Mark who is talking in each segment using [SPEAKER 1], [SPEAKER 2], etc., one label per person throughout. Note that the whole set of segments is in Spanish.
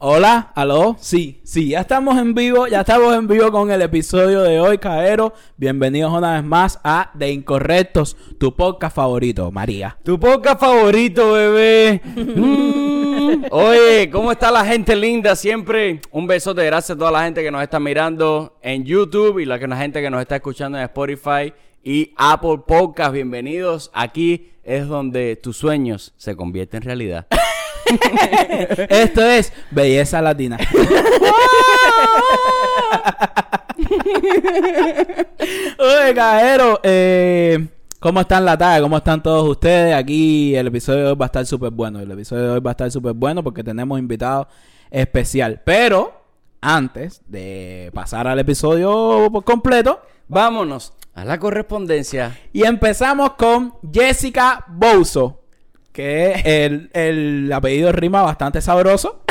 [SPEAKER 1] Hola, aló, sí, sí, ya estamos en vivo, ya estamos en vivo con el episodio de hoy, Caero. Bienvenidos una vez más a De Incorrectos, tu podcast favorito, María.
[SPEAKER 2] Tu podcast favorito, bebé. Mm. Oye, ¿cómo está la gente linda? Siempre un besote, gracias a toda la gente que nos está mirando en YouTube y la, la gente que nos está escuchando en Spotify y Apple Podcast. Bienvenidos. Aquí es donde tus sueños se convierten en realidad.
[SPEAKER 1] Esto es Belleza Latina. Oye, cajero, eh, ¿cómo están la tarde? ¿Cómo están todos ustedes? Aquí el episodio de hoy va a estar súper bueno. El episodio de hoy va a estar súper bueno porque tenemos invitado especial. Pero antes de pasar al episodio por completo,
[SPEAKER 2] Vámonos a la correspondencia.
[SPEAKER 1] y empezamos con Jessica Bouzo, que el, el apellido rima bastante sabroso.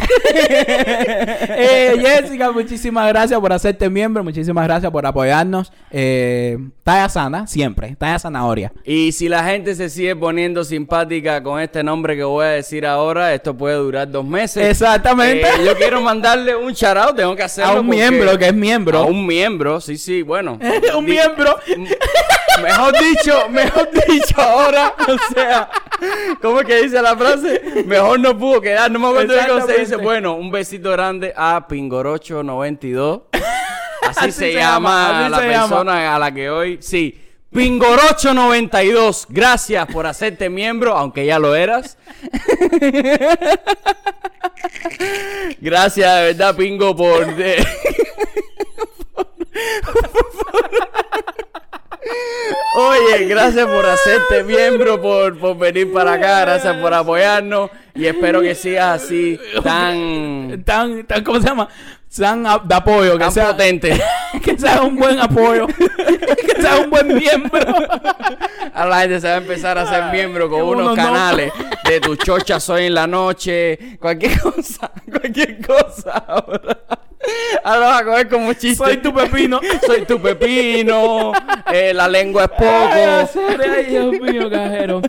[SPEAKER 1] Eh, Jessica, muchísimas gracias por hacerte miembro, muchísimas gracias por apoyarnos. Eh, talla sana, siempre, talla zanahoria.
[SPEAKER 2] Y si la gente se sigue poniendo simpática con este nombre que voy a decir ahora, esto puede durar dos meses.
[SPEAKER 1] Exactamente.
[SPEAKER 2] Eh, yo quiero mandarle un shout tengo que hacerlo.
[SPEAKER 1] A un miembro que es miembro.
[SPEAKER 2] A un miembro, sí, sí, bueno.
[SPEAKER 1] un miembro.
[SPEAKER 2] Mejor dicho, mejor dicho ahora, o sea, ¿cómo es que dice la frase? Mejor no pudo quedar, no me acuerdo de cómo se dice. Bueno, un besito grande a Pingorocho92. Así,
[SPEAKER 1] Así
[SPEAKER 2] se, llama,
[SPEAKER 1] llama, así
[SPEAKER 2] la
[SPEAKER 1] se llama.
[SPEAKER 2] persona a la que hoy, sí. Pingorocho92, gracias por hacerte miembro, aunque ya lo eras. gracias, de verdad, Pingo, por... de- Oye, gracias por hacerte miembro, por, por venir para acá, gracias por apoyarnos y espero que sigas así tan,
[SPEAKER 1] Tan, tan, ¿cómo se llama? Tan de apoyo, que
[SPEAKER 2] tan
[SPEAKER 1] sea,
[SPEAKER 2] potente.
[SPEAKER 1] que sea un buen apoyo, que sea un buen miembro.
[SPEAKER 2] Ahora la gente se va a empezar a hacer miembro con
[SPEAKER 1] Uno
[SPEAKER 2] unos
[SPEAKER 1] no.
[SPEAKER 2] canales de tu chocha soy en la noche, cualquier cosa, cualquier cosa. Ahora, ahora lo vas a coger como chiste.
[SPEAKER 1] Soy tu pepino.
[SPEAKER 2] Soy tu pepino, eh, la lengua es
[SPEAKER 1] Ay,
[SPEAKER 2] poco.
[SPEAKER 1] serio, ay, Dios mío, cajero.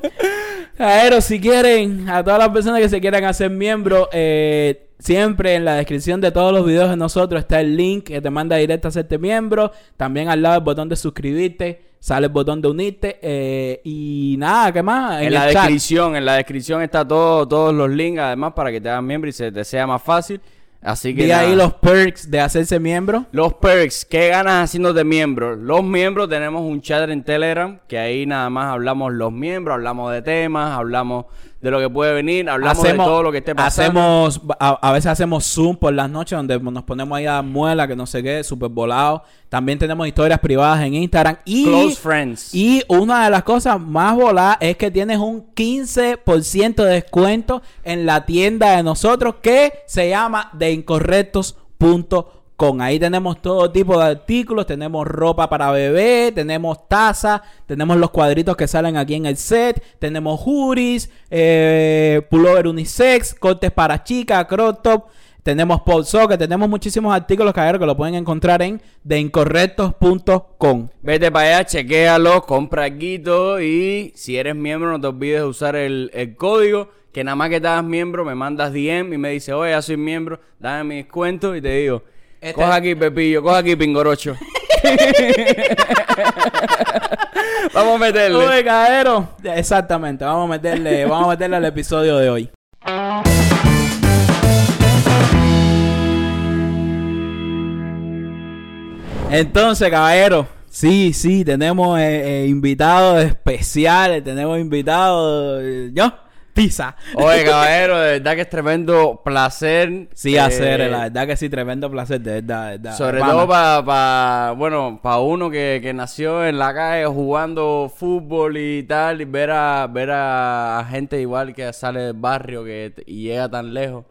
[SPEAKER 1] Cajero, si quieren, a todas las personas que se quieran hacer miembro, eh, siempre en la descripción de todos los videos de nosotros está el link que te manda directo a hacerte miembro. También al lado el botón de suscribirte, sale el botón de unirte. eh, y nada, ¿qué más?
[SPEAKER 2] En, la
[SPEAKER 1] el chat.
[SPEAKER 2] descripción, en la descripción está todo, todos los links, además, para que te hagas miembro y se te sea más fácil. Así que nada.
[SPEAKER 1] ahí los perks de hacerse miembro.
[SPEAKER 2] Los perks, ¿qué ganas haciéndote miembro? Los miembros tenemos un chat en Telegram, que ahí nada más hablamos los miembros, hablamos de temas, hablamos de lo que puede venir, hablamos de todo lo que esté pasando.
[SPEAKER 1] Hacemos, a, a veces hacemos Zoom por las noches donde nos ponemos ahí a dar muela, que no sé qué, súper volado. También tenemos historias privadas en Instagram. Y,
[SPEAKER 2] Close friends.
[SPEAKER 1] y una de las cosas más voladas es que tienes un 15% de descuento en la tienda de nosotros que se llama deincorrectos.com. Ahí tenemos todo tipo de artículos, tenemos ropa para bebé, tenemos tazas, tenemos los cuadritos que salen aquí en el set, tenemos hoodies, eh, pullover unisex, cortes para chicas, crop top, tenemos pop socket, tenemos muchísimos artículos caballeros, que lo pueden encontrar en deincorrectos.com.
[SPEAKER 2] Vete para allá, chequéalo, compra algo y si eres miembro no te olvides de usar el, el código que nada más que te miembro me mandas DM y me dice, oye, ya soy miembro, dame mi descuento y te digo,
[SPEAKER 1] Este-
[SPEAKER 2] coja aquí Pepillo, coja aquí Pingorocho. Vamos a meterle.
[SPEAKER 1] Oye, caballero. Exactamente, vamos a meterle, vamos a meterle al episodio de hoy. Entonces, caballero, sí, sí, tenemos eh, eh, invitados especiales, tenemos invitados, eh, yo, pizza.
[SPEAKER 2] Oye, caballero, de verdad que es tremendo placer.
[SPEAKER 1] Sí,
[SPEAKER 2] eh,
[SPEAKER 1] hacer, la verdad que sí, tremendo placer, de verdad, de verdad.
[SPEAKER 2] Sobre
[SPEAKER 1] Pana.
[SPEAKER 2] todo para, bueno, para uno que, que nació en la calle jugando fútbol y tal, y ver a, ver a gente igual que sale del barrio que, y llega tan lejos.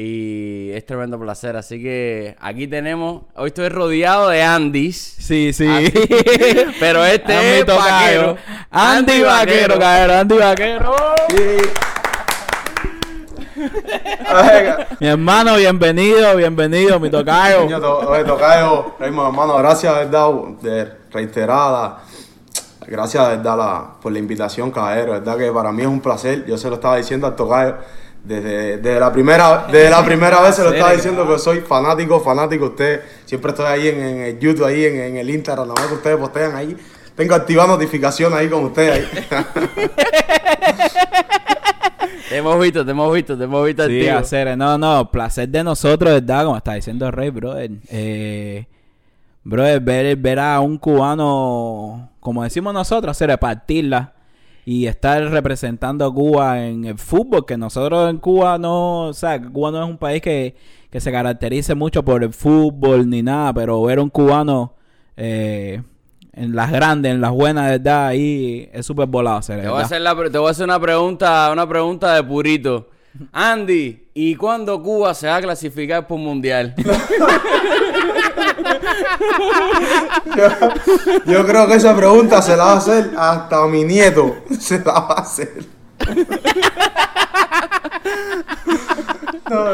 [SPEAKER 2] Y es tremendo placer. Así que aquí tenemos, hoy estoy rodeado de Andis.
[SPEAKER 1] Sí, sí.
[SPEAKER 2] Pero este
[SPEAKER 1] A mi
[SPEAKER 2] es
[SPEAKER 1] tocayo.
[SPEAKER 2] vaquero.
[SPEAKER 1] Andy,
[SPEAKER 2] Andy
[SPEAKER 1] Vaquero,
[SPEAKER 2] Vaquero.
[SPEAKER 1] Andy Vaquero. Mi hermano, bienvenido, bienvenido, mi tocayo.
[SPEAKER 3] To- oye, Tocayo, Raymond, hermano, gracias, verdad, de reiterada. Gracias, verdad, la- por la invitación, caballero. Verdad que para mí es un placer. Yo se lo estaba diciendo al Tocayo Desde, desde la primera, desde la primera vez se lo estaba diciendo que soy fanático, fanático. Usted siempre estoy ahí en, en el YouTube, ahí en, en el Instagram, nada más que ustedes postean ahí. Tengo activada notificación ahí con ustedes ahí.
[SPEAKER 2] Te hemos visto, te hemos visto, te hemos visto
[SPEAKER 1] Sí, hacer, no, no, placer de nosotros, ¿verdad? Como está diciendo Rey, brother. Eh, brother, ver, ver a un cubano, como decimos nosotros, hacer repartirla y estar representando a Cuba en el fútbol, que nosotros en Cuba no, o sea, Cuba no es un país que, que se caracterice mucho por el fútbol ni nada, pero ver a un cubano eh, en las grandes, en las buenas, ¿verdad? Ahí es súper volado,
[SPEAKER 2] Te voy, a
[SPEAKER 1] ¿verdad?
[SPEAKER 2] hacer la pre- te voy a hacer una pregunta, una pregunta de purito. Andy, ¿y cuándo Cuba se va a clasificar por un mundial?
[SPEAKER 3] Yo creo que esa pregunta se la va a hacer hasta mi nieto. Se la va a hacer. No,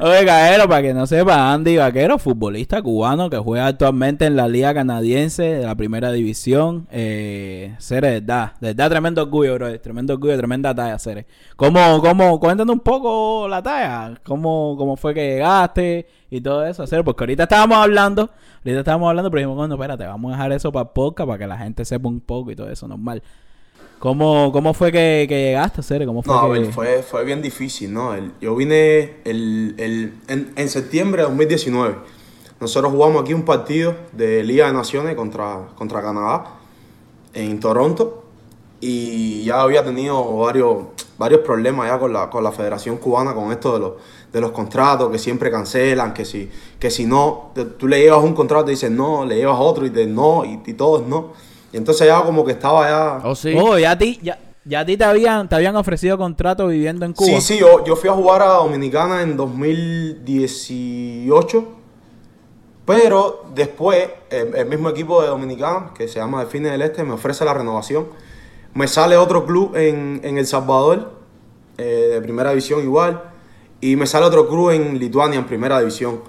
[SPEAKER 1] Oye, para que no sepa, Andy Vaquero, futbolista cubano que juega actualmente en la Liga Canadiense de la Primera División. Eh, Cere, de verdad, tremendo orgullo, bro. Tremendo orgullo, tremenda talla, Cere. ¿Cómo, cómo, cuéntanos un poco la talla? ¿Cómo, cómo fue que llegaste y todo eso, Cere? Porque ahorita estábamos hablando, ahorita estábamos hablando, pero dijimos, bueno, espérate, vamos a dejar eso para podcast para que la gente sepa un poco y todo eso, normal. ¿Cómo, cómo fue que, que llegaste, Cere? ¿Cómo fue
[SPEAKER 3] No, a ver, fue, fue bien difícil, ¿no? El- yo vine el, el- en, en septiembre de 2019. Nosotros jugamos aquí un partido de Liga de Naciones contra, contra Canadá en Toronto y ya había tenido varios, varios problemas ya con la, con la Federación Cubana con esto de los, de los contratos que siempre cancelan, que si, que si no, te- tú le llevas un contrato y dices no, le llevas otro y te no, y, y todo es no. Y entonces ya como que estaba ya...
[SPEAKER 2] ¿Oh, sí?
[SPEAKER 1] Oh, ya a ti, ya, ya a ti te habían, te habían ofrecido contrato viviendo en Cuba.
[SPEAKER 3] Sí, sí, yo, yo fui a jugar a Dominicana en 2018, pero después el, el mismo equipo de Dominicana, que se llama Delfines del Este, me ofrece la renovación. Me sale otro club en, en El Salvador, eh, de primera división igual, y me sale otro club en Lituania, en primera división.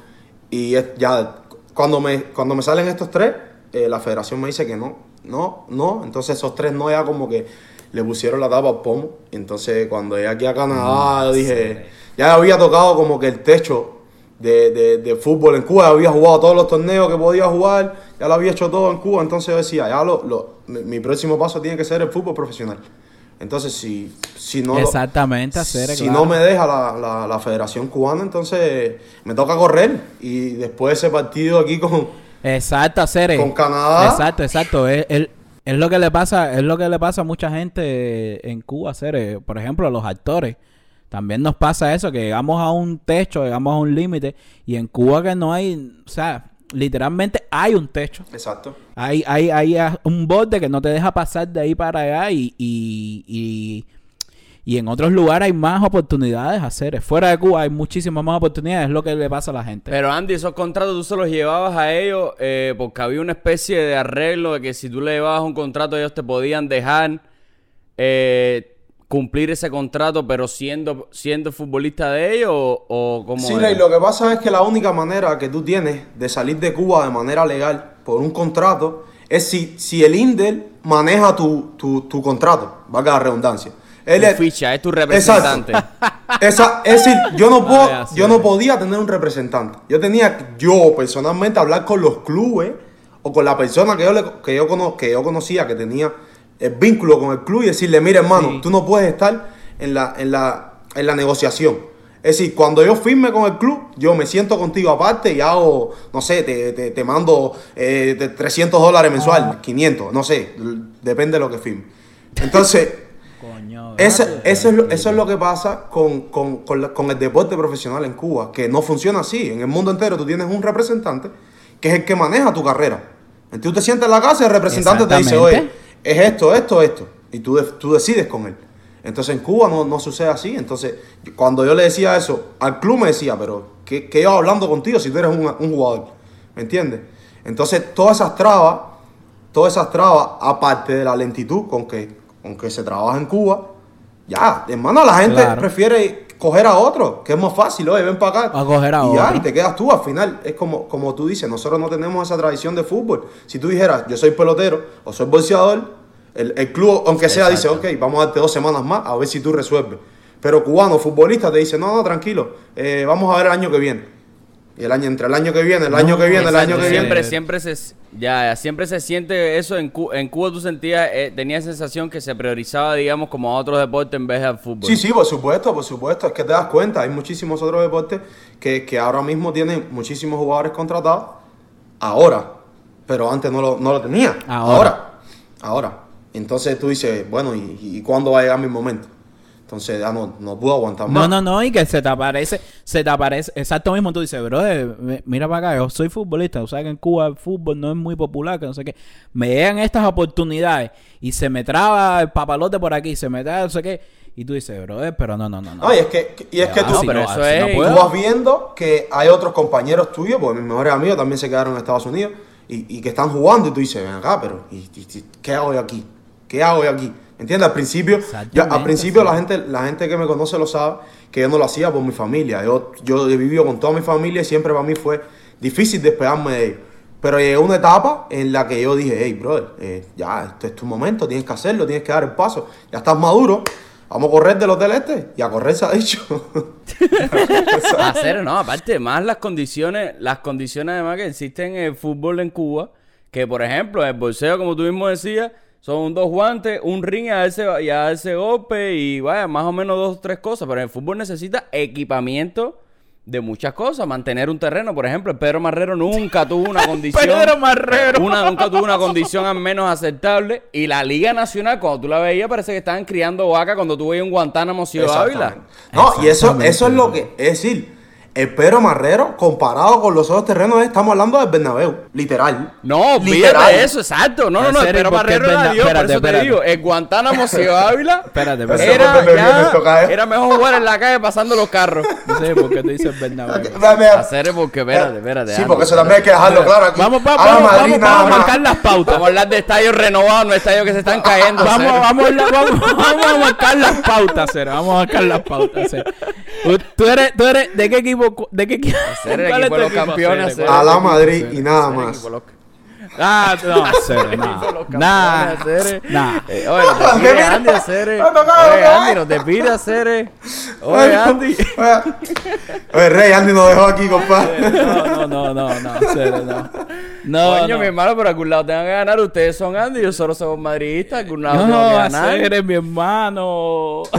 [SPEAKER 3] Y es- ya, cuando me, cuando me salen estos tres, eh, la federación me dice que no, no, no. Entonces esos tres no ya como que le pusieron la tapa al pomo. Y entonces cuando llegué aquí a Canadá, yo dije, ya había tocado como que el techo de, de- de fútbol en Cuba, había jugado todos los torneos que podía jugar, ya lo había hecho todo en Cuba. Entonces yo decía, ya lo, lo- mi, mi próximo paso tiene que ser el fútbol profesional. Entonces si, si no... lo-
[SPEAKER 1] Exactamente, hacer,
[SPEAKER 3] si
[SPEAKER 1] claro.
[SPEAKER 3] no me deja la, la- la Federación Cubana, entonces me toca correr. Y después ese partido aquí con...
[SPEAKER 1] Exacto, hacer.
[SPEAKER 3] Con Canadá.
[SPEAKER 1] Exacto, exacto. Es, es- es lo que le pasa, es lo que le pasa a mucha gente en Cuba, hacer. Por ejemplo, a los actores. También nos pasa eso, que llegamos a un techo, llegamos a un límite. Y en Cuba que no hay, o sea, literalmente hay un techo.
[SPEAKER 3] Exacto.
[SPEAKER 1] Hay, hay, hay un borde que no te deja pasar de ahí para allá y, y, y, y en otros lugares hay más oportunidades hacer. Fuera de Cuba hay muchísimas más oportunidades, es lo que le pasa a la gente.
[SPEAKER 2] Pero Andy, esos contratos tú se los llevabas a ellos eh, porque había una especie de arreglo de que si tú le llevabas un contrato ellos te podían dejar eh, cumplir ese contrato pero siendo, siendo futbolista de ellos o, o cómo
[SPEAKER 3] Sí, lo que pasa es que la única manera que tú tienes de salir de Cuba de manera legal por un contrato es si, si el INDEL maneja tu, tu, tu contrato, valga la redundancia. Él
[SPEAKER 2] Tu
[SPEAKER 3] es-
[SPEAKER 2] ficha, es tu representante.
[SPEAKER 3] Esa, es decir, yo no, puedo,
[SPEAKER 1] Vaya, sí,
[SPEAKER 3] yo no podía tener un representante. Yo tenía, yo personalmente, hablar con los clubes o con la persona que yo, le- que yo, cono- que yo conocía, que tenía el vínculo con el club y decirle, mira hermano,
[SPEAKER 1] Sí.
[SPEAKER 3] tú no puedes estar en la, en, la, en la negociación. Es decir, cuando yo firme con el club, yo me siento contigo aparte y hago, no sé, te, te, te mando eh, de 300 dólares mensual, 500, no sé, depende de lo que firme. Entonces... Eso, es lo, eso es lo que pasa con, con- con la- con el deporte profesional en Cuba, que no funciona así. En el mundo entero tú tienes un representante que es el que maneja tu carrera. Entonces tú te sientas en la casa y el representante te dice, oye, es esto, esto, esto. Y tú, tú decides con él. Entonces en Cuba no, no sucede así. Entonces cuando yo le decía eso al club me decía, pero ¿qué, qué yo hablando contigo si tú eres un, un jugador? ¿Me entiendes? Entonces todas esas trabas, todas esas trabas, aparte de la lentitud con que, con que se trabaja en Cuba, ya, hermano, la gente
[SPEAKER 1] Claro.
[SPEAKER 3] prefiere coger a otro, que es más fácil, oye, ven para acá.
[SPEAKER 1] A coger a
[SPEAKER 3] y ya, y te quedas tú, al final, es como, como tú dices, nosotros no tenemos esa tradición de fútbol. Si tú dijeras, yo soy pelotero o soy bolseador, el, el club, aunque sea, dice, ok, vamos a darte dos semanas más a ver si tú resuelves. Pero cubano, futbolista, te dice, no, no, tranquilo, eh, vamos a ver el año que viene. Y el año, entre el año que viene, el año que viene, el año que
[SPEAKER 2] siempre,
[SPEAKER 3] viene.
[SPEAKER 2] siempre se, ya, ya, siempre se siente eso. En, Cu- en Cuba tú sentías, eh, tenías sensación que se priorizaba, digamos, como a otros deportes en vez del fútbol.
[SPEAKER 3] Sí, sí, por supuesto, por supuesto. Es que te das cuenta, hay muchísimos otros deportes que, que ahora mismo tienen muchísimos jugadores contratados. Ahora. Pero antes no lo, no lo tenía.
[SPEAKER 1] Ahora.
[SPEAKER 3] Ahora. Ahora. Entonces tú dices, bueno, ¿y, y cuándo va a llegar mi momento? Entonces ya no, no puedo aguantar
[SPEAKER 1] No,
[SPEAKER 3] más.
[SPEAKER 1] no, no, y que se te aparece, se te aparece, exacto mismo, tú dices, bro, mira para acá, yo soy futbolista, o sea que en Cuba el fútbol no es muy popular, que no sé qué, me llegan estas oportunidades y se me traba el papalote por aquí, se me traba no sé qué, y tú dices, bro, pero no, no, no, no.
[SPEAKER 3] No, y es que, y es que tú,
[SPEAKER 1] sí,
[SPEAKER 2] pero
[SPEAKER 1] no,
[SPEAKER 2] eso
[SPEAKER 1] no
[SPEAKER 2] es-
[SPEAKER 3] tú vas viendo que hay otros compañeros tuyos, porque mis mejores amigos también se quedaron en Estados Unidos, y, y que están jugando, y tú dices, ven acá, pero ¿y, y- y qué hago yo aquí? ¿Qué hago yo aquí? ¿Entiendes? Al principio, yo- al principio
[SPEAKER 1] sí.
[SPEAKER 3] la gente, la gente que me conoce lo sabe, que yo no lo hacía por mi familia. Yo, yo he vivido con toda mi familia y siempre para mí fue difícil despegarme de ellos. Pero llegó una etapa en la que yo dije, hey, brother, eh, ya, este es tu momento, tienes que hacerlo, tienes que dar el paso. Ya estás maduro, vamos a correr del hotel este. Y a correr se ha dicho.
[SPEAKER 2] Hacer, no, aparte, más las condiciones, las condiciones además que existen en el fútbol en Cuba, que por ejemplo, el bolseo, como tú mismo decías, son dos guantes, un ring a ese, y a ese golpe y vaya, más o menos dos o tres cosas, pero el fútbol necesita equipamiento de muchas cosas, mantener un terreno, por ejemplo, el Pedro Marrero nunca tuvo una condición
[SPEAKER 1] Pedro Marrero.
[SPEAKER 2] una, nunca tuvo una condición al menos aceptable. Y la Liga Nacional, cuando tú la veías, parece que estaban criando vaca cuando tú veías un Guantánamo Ciudad Ávila.
[SPEAKER 3] No, y eso, eso es lo que, es decir, el Pedro Marrero, comparado con los otros terrenos, estamos hablando del Bernabéu, literal.
[SPEAKER 2] No,
[SPEAKER 3] Literal.
[SPEAKER 2] eso, exacto. No, no,
[SPEAKER 1] En
[SPEAKER 2] no,
[SPEAKER 1] ¿por qué
[SPEAKER 2] Barrero
[SPEAKER 1] Berna-
[SPEAKER 2] era Dios, por
[SPEAKER 1] espérate,
[SPEAKER 2] eso te
[SPEAKER 1] espérate.
[SPEAKER 2] digo. El Guantánamo Ciudad Ávila
[SPEAKER 1] Espérate, espérate.
[SPEAKER 2] Era,
[SPEAKER 3] el
[SPEAKER 2] ya- era mejor jugar en la calle pasando los carros.
[SPEAKER 1] No sé por qué tú dices Bernabéu.
[SPEAKER 2] Hacer porque, espérate, espérate.
[SPEAKER 3] Sí,
[SPEAKER 2] Andy.
[SPEAKER 3] porque eso también hay que dejarlo claro aquí.
[SPEAKER 1] Vamos, vamos,
[SPEAKER 3] Madrid
[SPEAKER 1] vamos,
[SPEAKER 3] nada
[SPEAKER 1] vamos a marcar las pautas.
[SPEAKER 2] Vamos a hablar de estadios renovados, no estadios que se están cayendo.
[SPEAKER 1] Vamos, vamos, a- vamos, vamos a marcar las pautas, Cero. Vamos a marcar las pautas, Cero. Tú eres, tú eres, ¿de qué equipo? ¿De qué equipo?
[SPEAKER 2] Cero, el
[SPEAKER 1] ¿Cuál es
[SPEAKER 2] equipo
[SPEAKER 1] tu
[SPEAKER 2] de los campeones.
[SPEAKER 3] A la
[SPEAKER 1] ¿Cuál es tu
[SPEAKER 3] Madrid y nada más.
[SPEAKER 2] equipo.
[SPEAKER 1] Ah, no, Nada.
[SPEAKER 2] Cero.
[SPEAKER 1] Nah.
[SPEAKER 2] Eh, Oye, no te pides, Andy, hacer. Oye, Andy, no te pides hacer. Oye, Andy.
[SPEAKER 3] Oye, Rey, Andy nos dejó aquí, compadre.
[SPEAKER 1] No, no, no, no, no, Cero, no. No,
[SPEAKER 2] Coño,
[SPEAKER 1] no.
[SPEAKER 2] mi hermano, pero algún lado tengan que ganar. Ustedes son Andy, yo solo soy madridista. Algún lado
[SPEAKER 1] No,
[SPEAKER 2] tengo que ganar.
[SPEAKER 1] hacer es mi hermano.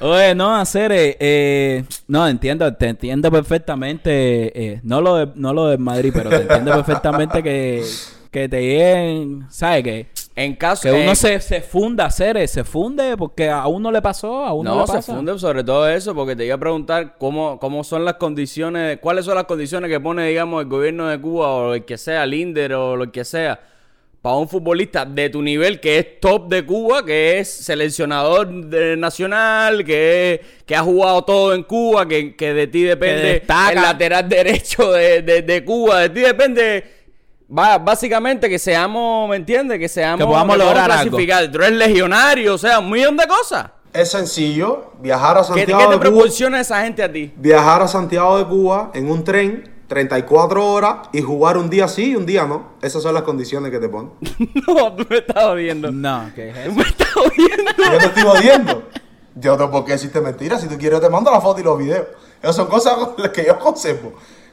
[SPEAKER 1] Oye, no, hacer eh, no entiendo, te entiendo perfectamente, eh, no lo de, no lo de Madrid, pero te entiendo perfectamente que, que te lleguen, ¿sabes qué?
[SPEAKER 2] En caso
[SPEAKER 1] Que uno
[SPEAKER 2] en-
[SPEAKER 1] se, se funda, hacer, se funde porque a uno le pasó, a uno
[SPEAKER 2] No,
[SPEAKER 1] le
[SPEAKER 2] se
[SPEAKER 1] pasa.
[SPEAKER 2] funde sobre todo eso, porque te iba a preguntar cómo, cómo son las condiciones, cuáles son las condiciones que pone, digamos, el gobierno de Cuba o el que sea, Linder o lo que sea, para un futbolista de tu nivel que es top de Cuba, que es seleccionador de- nacional, que, es- que ha jugado todo en Cuba, que, que de ti depende el lateral derecho de, de- de Cuba, de ti depende... Va, básicamente que seamos, ¿me entiendes? Que seamos
[SPEAKER 1] Que podamos lograr algo.
[SPEAKER 2] clasificar. Tú eres legionario, o sea, un millón de cosas.
[SPEAKER 3] Es sencillo viajar a
[SPEAKER 2] ¿Qué,
[SPEAKER 3] Santiago
[SPEAKER 2] qué te
[SPEAKER 3] de Cuba.
[SPEAKER 2] proporciona esa gente a ti?
[SPEAKER 3] Viajar a Santiago de Cuba en un tren, 34 horas y jugar un día sí y un día no. Esas son las condiciones que te ponen.
[SPEAKER 2] No, tú me estás odiando.
[SPEAKER 1] No, ¿qué es
[SPEAKER 2] Tú
[SPEAKER 1] eso?
[SPEAKER 2] me estás odiando.
[SPEAKER 3] Yo te estoy odiando. Yo no, ¿por qué decirte mentiras? Si tú quieres, yo te mando la foto y los videos. Esas son cosas con las que yo conservo.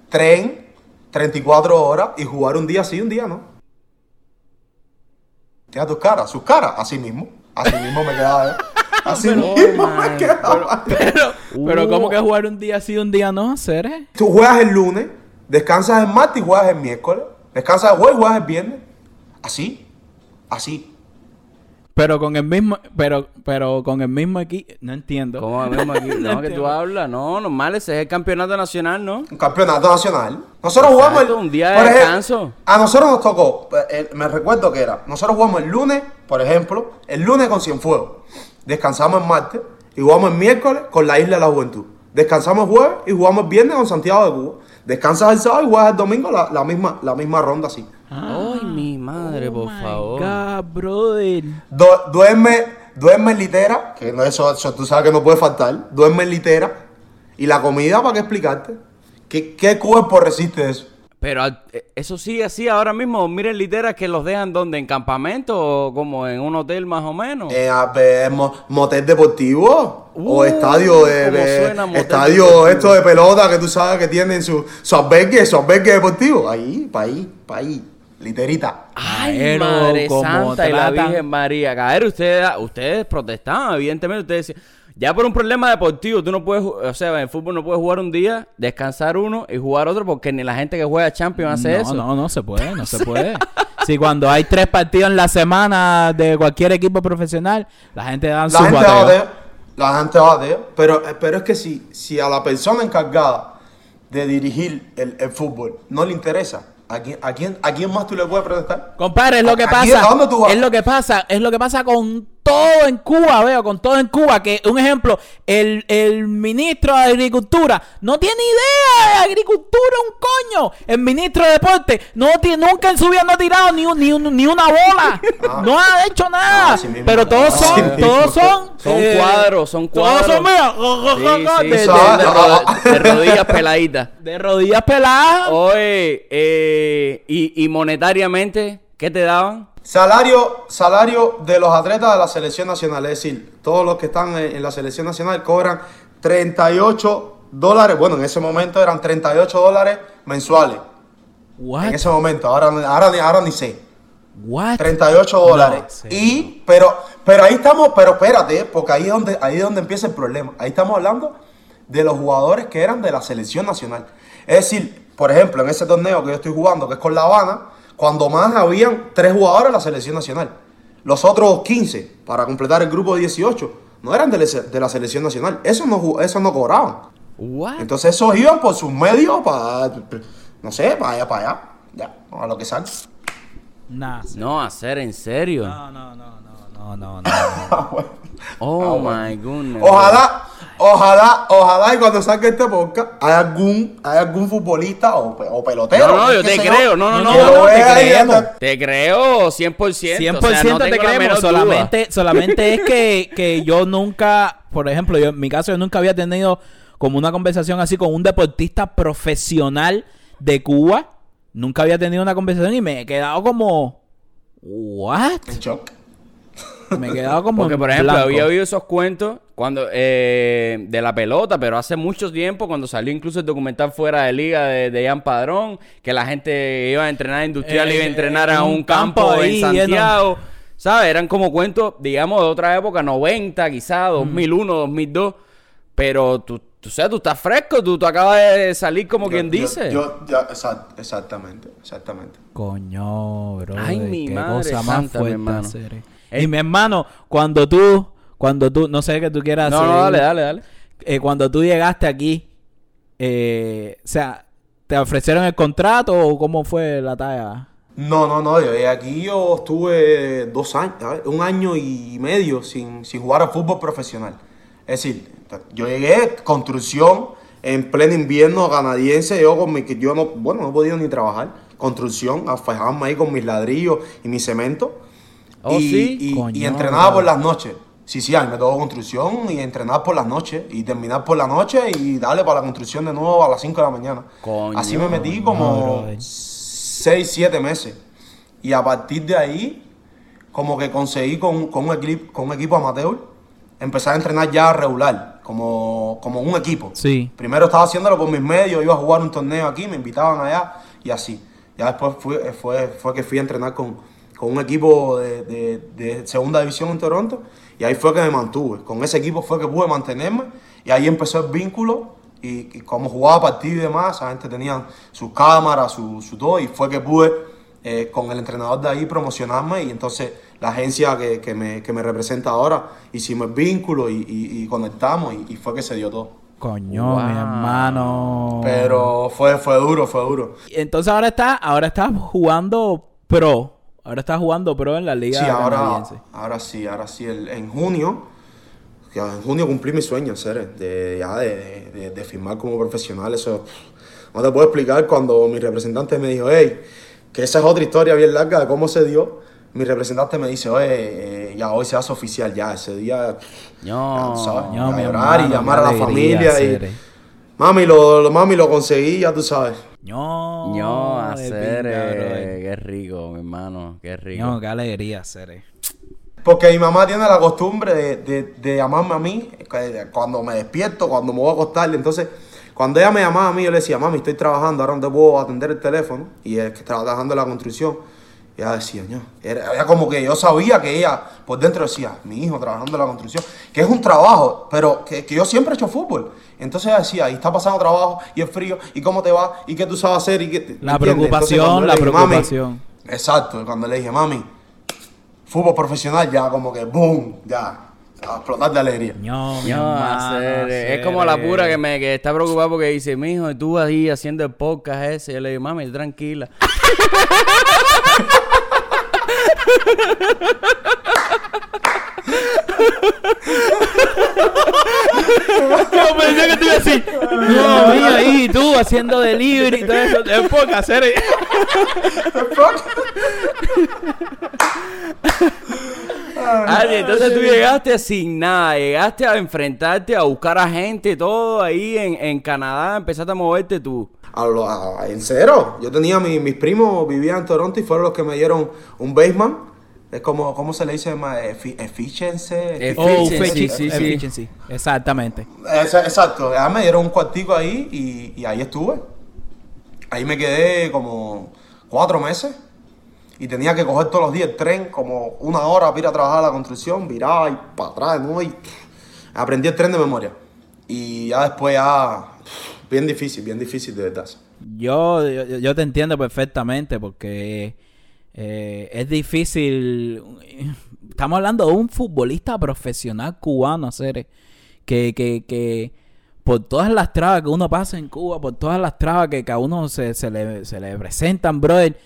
[SPEAKER 3] Tren, 34 horas y jugar un día sí y un día no. Mira tus caras, sus caras, así mismo. Así mismo me quedaba. ¿eh? Así mismo me quedaba.
[SPEAKER 1] Pero, pero
[SPEAKER 2] Uh.
[SPEAKER 1] ¿cómo que jugar un día sí, un día no, hacer? eh?
[SPEAKER 3] Tú juegas el lunes, descansas el martes y juegas el miércoles. Descansas el jueves y juegas el viernes. Así. Así.
[SPEAKER 1] Pero con el mismo, pero, pero con el mismo equipo, no entiendo.
[SPEAKER 2] ¿Cómo mismo aquí? No, que tú hablas. No, normal, ese es el campeonato nacional, ¿no?
[SPEAKER 3] Un campeonato nacional. Nosotros jugamos el.
[SPEAKER 2] un día de
[SPEAKER 3] por ejemplo,
[SPEAKER 2] descanso.
[SPEAKER 3] A nosotros nos tocó, eh, me recuerdo que era, nosotros jugamos el lunes, por ejemplo, el lunes con Cienfuegos. Descansamos el martes y jugamos el miércoles con la Isla de la Juventud. Descansamos el jueves y jugamos el viernes con Santiago de Cuba. Descansas el sábado y juegas el domingo la, la misma, la misma ronda así.
[SPEAKER 2] Ay, mi madre, por
[SPEAKER 1] Oh my
[SPEAKER 2] favor.
[SPEAKER 1] God, brother.
[SPEAKER 3] Du- duerme, duerme en litera, que no eso, eso tú sabes que no puede faltar. Duerme en litera. Y la comida, ¿para qué explicarte? ¿Qué, qué cuerpo resiste eso?
[SPEAKER 2] Pero al- eh, eso sigue así ahora mismo. Miren literas que los dejan donde, en campamento o como en un hotel más o menos.
[SPEAKER 3] Eh, a ver, mo- motel deportivo
[SPEAKER 2] Uh,
[SPEAKER 3] o estadio de, estadio
[SPEAKER 2] deportivo.
[SPEAKER 3] esto de pelota que tú sabes que tienen su, su albergue, su albergue deportivo. Ahí, pa' ahí, pa' ahí. Literita.
[SPEAKER 2] Ay,
[SPEAKER 1] Caero,
[SPEAKER 2] madre
[SPEAKER 1] ¿cómo
[SPEAKER 2] santa y la? Virgen María. Caer, ustedes, ustedes protestaban, evidentemente. Ustedes decían, ya por un problema deportivo, tú no puedes, o sea, en el fútbol no puedes jugar un día, descansar uno y jugar otro porque ni la gente que juega Champions hace
[SPEAKER 1] no,
[SPEAKER 2] eso.
[SPEAKER 1] no, no se puede, no se puede. Si cuando hay tres partidos en la semana de cualquier equipo profesional, la gente da
[SPEAKER 3] La
[SPEAKER 1] su
[SPEAKER 3] gente
[SPEAKER 1] bateo.
[SPEAKER 3] batea, la gente batea, pero, pero es que si, si a la persona encargada de dirigir el, el fútbol no le interesa, ¿a quién, a, quién, ¿a quién más tú le puedes protestar?
[SPEAKER 1] Compadre, es lo que pasa.
[SPEAKER 3] ¿a dónde tú vas?
[SPEAKER 1] Es lo que pasa, es lo que pasa con todo en Cuba, veo, con todo en Cuba. Que, un ejemplo, el, el ministro de Agricultura no tiene idea de agricultura, un coño. El ministro de Deporte no nunca en su vida no ha tirado ni, un- ni, un- ni una bola. no ha hecho nada.
[SPEAKER 3] Ah, mismo.
[SPEAKER 1] Pero todos
[SPEAKER 3] Así
[SPEAKER 1] son,
[SPEAKER 3] mismo.
[SPEAKER 1] todos son.
[SPEAKER 2] Son
[SPEAKER 1] eh,
[SPEAKER 2] cuadros, son
[SPEAKER 1] Todos
[SPEAKER 2] cuadros.
[SPEAKER 1] son, mira,
[SPEAKER 2] Sí, sí,
[SPEAKER 1] de-
[SPEAKER 2] sí,
[SPEAKER 1] de-
[SPEAKER 3] Ah,
[SPEAKER 2] de,
[SPEAKER 3] ah,
[SPEAKER 2] ro-
[SPEAKER 3] ah.
[SPEAKER 2] de rodillas peladitas.
[SPEAKER 1] de rodillas peladas.
[SPEAKER 2] Oye, eh, y, y monetariamente, ¿qué te daban?
[SPEAKER 3] Salario, salario de los atletas de la selección nacional, es decir, todos los que están en, en la selección nacional cobran 38 dólares, bueno, en ese momento eran 38 dólares mensuales,
[SPEAKER 1] What?
[SPEAKER 3] en ese momento, ahora, ahora, ni- ahora ni sé,
[SPEAKER 1] What?
[SPEAKER 3] 38 dólares. y, pero, pero ahí estamos, pero espérate, porque ahí es, donde, ahí es donde empieza el problema, ahí estamos hablando de los jugadores que eran de la selección nacional. Es decir, por ejemplo, en ese torneo que yo estoy jugando, que es con La Habana, cuando más habían tres jugadores de la selección nacional. Los otros 15, para completar el grupo de 18, no eran de, la- de la selección nacional. Esos no, esos no cobraban.
[SPEAKER 2] What?
[SPEAKER 3] Entonces esos iban por sus medios para, no sé, para allá, para allá. Ya, a lo que salga.
[SPEAKER 1] Nah.
[SPEAKER 2] No, hacer en serio.
[SPEAKER 1] No, no, no, no, no, no, no.
[SPEAKER 2] Oh my goodness.
[SPEAKER 3] Ojalá, ojalá, ojalá y cuando salga este podcast hay algún, hay algún futbolista o, o pelotero.
[SPEAKER 2] No, no, yo te creo. No, no, no, no, no,
[SPEAKER 1] te creemos.
[SPEAKER 2] Te creo 100%.
[SPEAKER 1] 100%
[SPEAKER 2] o sea, no
[SPEAKER 1] te creemos, solamente, solamente es que, que yo nunca, por ejemplo, yo en mi caso yo nunca había tenido como una conversación así con un deportista profesional de Cuba. Nunca había tenido una conversación y me he quedado como, ¿what?
[SPEAKER 3] En shock.
[SPEAKER 1] Me he quedado como
[SPEAKER 2] Porque, por ejemplo,
[SPEAKER 1] blanco.
[SPEAKER 2] había oído esos cuentos cuando eh, de la pelota, pero hace mucho tiempo, cuando salió incluso el documental Fuera de Liga de, de Ian Padrón, que la gente iba a entrenar industrial,
[SPEAKER 1] Eh,
[SPEAKER 2] iba a entrenar a
[SPEAKER 1] en
[SPEAKER 2] un campo,
[SPEAKER 1] campo
[SPEAKER 2] en
[SPEAKER 1] ahí,
[SPEAKER 2] Santiago. ¿Sabes? Eran como cuentos, digamos, de otra época, 90 quizás, 2001, 2002. Pero tú, tú, sabes, tú estás fresco, tú, tú acabas de salir como quien
[SPEAKER 3] Yo-
[SPEAKER 2] dice.
[SPEAKER 3] Yo, ya, exact- exactamente, exactamente.
[SPEAKER 1] Coño, bro.
[SPEAKER 2] Ay, mi
[SPEAKER 1] qué
[SPEAKER 2] madre
[SPEAKER 1] cosa más
[SPEAKER 2] santa, mi
[SPEAKER 1] fuerte
[SPEAKER 2] hermano.
[SPEAKER 1] eh.
[SPEAKER 2] Eh.
[SPEAKER 1] Y mi hermano, cuando tú, cuando tú, no sé qué tú quieras
[SPEAKER 2] no,
[SPEAKER 1] hacer.
[SPEAKER 2] no, dale, dale, dale.
[SPEAKER 1] eh, cuando tú llegaste aquí, eh, o sea, ¿te ofrecieron el contrato o cómo fue la talla?
[SPEAKER 3] No, no, no, yo aquí yo estuve dos años, a un año y medio sin, sin jugar al fútbol profesional. Es decir, yo llegué, construcción, en pleno invierno canadiense, yo con mi, que yo no, bueno, no podía ni trabajar. Construcción, a fajarme ahí con mis ladrillos y mi cemento.
[SPEAKER 2] Oh,
[SPEAKER 3] y,
[SPEAKER 2] sí.
[SPEAKER 3] y-
[SPEAKER 1] Coño,
[SPEAKER 3] y entrenaba por las noches. Sí, sí, ahí me tocó construcción y entrenar por las noches y terminar por la noche y darle para la construcción de nuevo a las 5 de la mañana.
[SPEAKER 2] Coño,
[SPEAKER 3] Así me metí como
[SPEAKER 1] brother.
[SPEAKER 3] 6, 7 meses. Y a partir de ahí, como que conseguí con, con un, equipo, con un equipo amateur, empezar a entrenar ya regular, como, como un equipo.
[SPEAKER 1] Sí.
[SPEAKER 3] Primero estaba haciéndolo por mis medios, iba a jugar un torneo aquí, me invitaban allá y así. Ya después fui- eh, fue, fue que fui a entrenar con, con un equipo de, de- de segunda división en Toronto y ahí fue que me mantuve. Con ese equipo fue que pude mantenerme y ahí empezó el vínculo y, y como jugaba partido y demás, esa gente tenía sus cámaras, su, su todo y fue que pude eh, con el entrenador de ahí promocionarme y entonces la agencia que, que me, que me representa ahora hicimos el vínculo y, y- y conectamos y- y fue que se dio todo.
[SPEAKER 1] Coño,
[SPEAKER 2] Wow.
[SPEAKER 1] mi hermano.
[SPEAKER 3] Pero fue, fue duro, fue duro.
[SPEAKER 1] Entonces ahora está, ahora estás jugando pro. Ahora estás jugando pro en la liga
[SPEAKER 3] Sí, ahora, ahora sí, ahora sí. El- en junio, en junio cumplí mi sueño, ser, de, ya de, de- de firmar como profesional. Eso no te puedo explicar cuando mi representante me dijo, hey, que esa es otra historia bien larga de cómo se dio. Mi representante me dice, oye, eh, ya hoy se hace oficial, ya ese día,
[SPEAKER 2] No,
[SPEAKER 3] ya, ¿sabes?
[SPEAKER 1] No, mi
[SPEAKER 3] llorar y
[SPEAKER 1] hermano,
[SPEAKER 3] llamar
[SPEAKER 1] qué
[SPEAKER 3] a la familia y,
[SPEAKER 1] Cere.
[SPEAKER 3] Mami, lo, lo- mami, lo conseguí, ya tú sabes.
[SPEAKER 1] Pinga,
[SPEAKER 2] eh,
[SPEAKER 1] brother.
[SPEAKER 2] qué rico, mi hermano, qué rico.
[SPEAKER 1] No, qué alegría hacer. eh.
[SPEAKER 3] Porque mi mamá tiene la costumbre de, de, de llamarme a mí cuando me despierto, cuando me voy a acostar. Entonces, cuando ella me llamaba a mí, yo le decía, mami, estoy trabajando, ahora no te puedo atender el teléfono. Y es que estaba trabajando en la construcción. Y ella decía, no. Era, era como que yo sabía que ella por dentro decía, mi hijo trabajando en la construcción, que es un trabajo, pero que, que yo siempre he hecho fútbol. Entonces ella decía, y está pasando trabajo, y es frío, y cómo te va, y qué tú sabes hacer, y qué. ¿me
[SPEAKER 1] La
[SPEAKER 3] entiendes?
[SPEAKER 1] preocupación,
[SPEAKER 3] Entonces,
[SPEAKER 1] la preocupación.
[SPEAKER 3] Exacto, cuando le dije, mami, fútbol profesional, ya como que boom, ya, a explotar de alegría.
[SPEAKER 1] No,
[SPEAKER 2] No, eh, es como la pura que me que está preocupada porque dice, mijo, y tú ahí haciendo el podcast ese. Yo le digo, mami, tranquila.
[SPEAKER 1] Yo pensé que te iba a decir, no, mira, y tú haciendo delivery y todo eso, es poca hacer. eh.
[SPEAKER 2] Ah, entonces tú llegaste sin nada, llegaste a enfrentarte, a buscar a gente y todo ahí en, en Canadá, empezaste a moverte tú.
[SPEAKER 3] A lo- a- en cero. Yo tenía mi- mis primos, vivían en Toronto y fueron los que me dieron un basement. Es como, ¿cómo se le dice? más? Efi- Efficiency.
[SPEAKER 1] Oh,
[SPEAKER 2] Efficiency, sí, sí.
[SPEAKER 1] efficiency. Exactamente.
[SPEAKER 3] Exacto, ya me dieron un cuartico ahí y, y ahí estuve. Ahí me quedé como cuatro meses y tenía que coger todos los días el tren, como una hora para ir a trabajar a la construcción, viraba y para atrás, ¿no? Y aprendí el tren de memoria. Y ya después ya, bien difícil, bien difícil de verdad.
[SPEAKER 1] Yo, yo, yo te entiendo perfectamente porque eh, es difícil. Estamos hablando de un futbolista profesional cubano, hacer que, que, que por todas las trabas que uno pasa en Cuba, por todas las trabas que, que a uno se, se le, se le presentan, brother,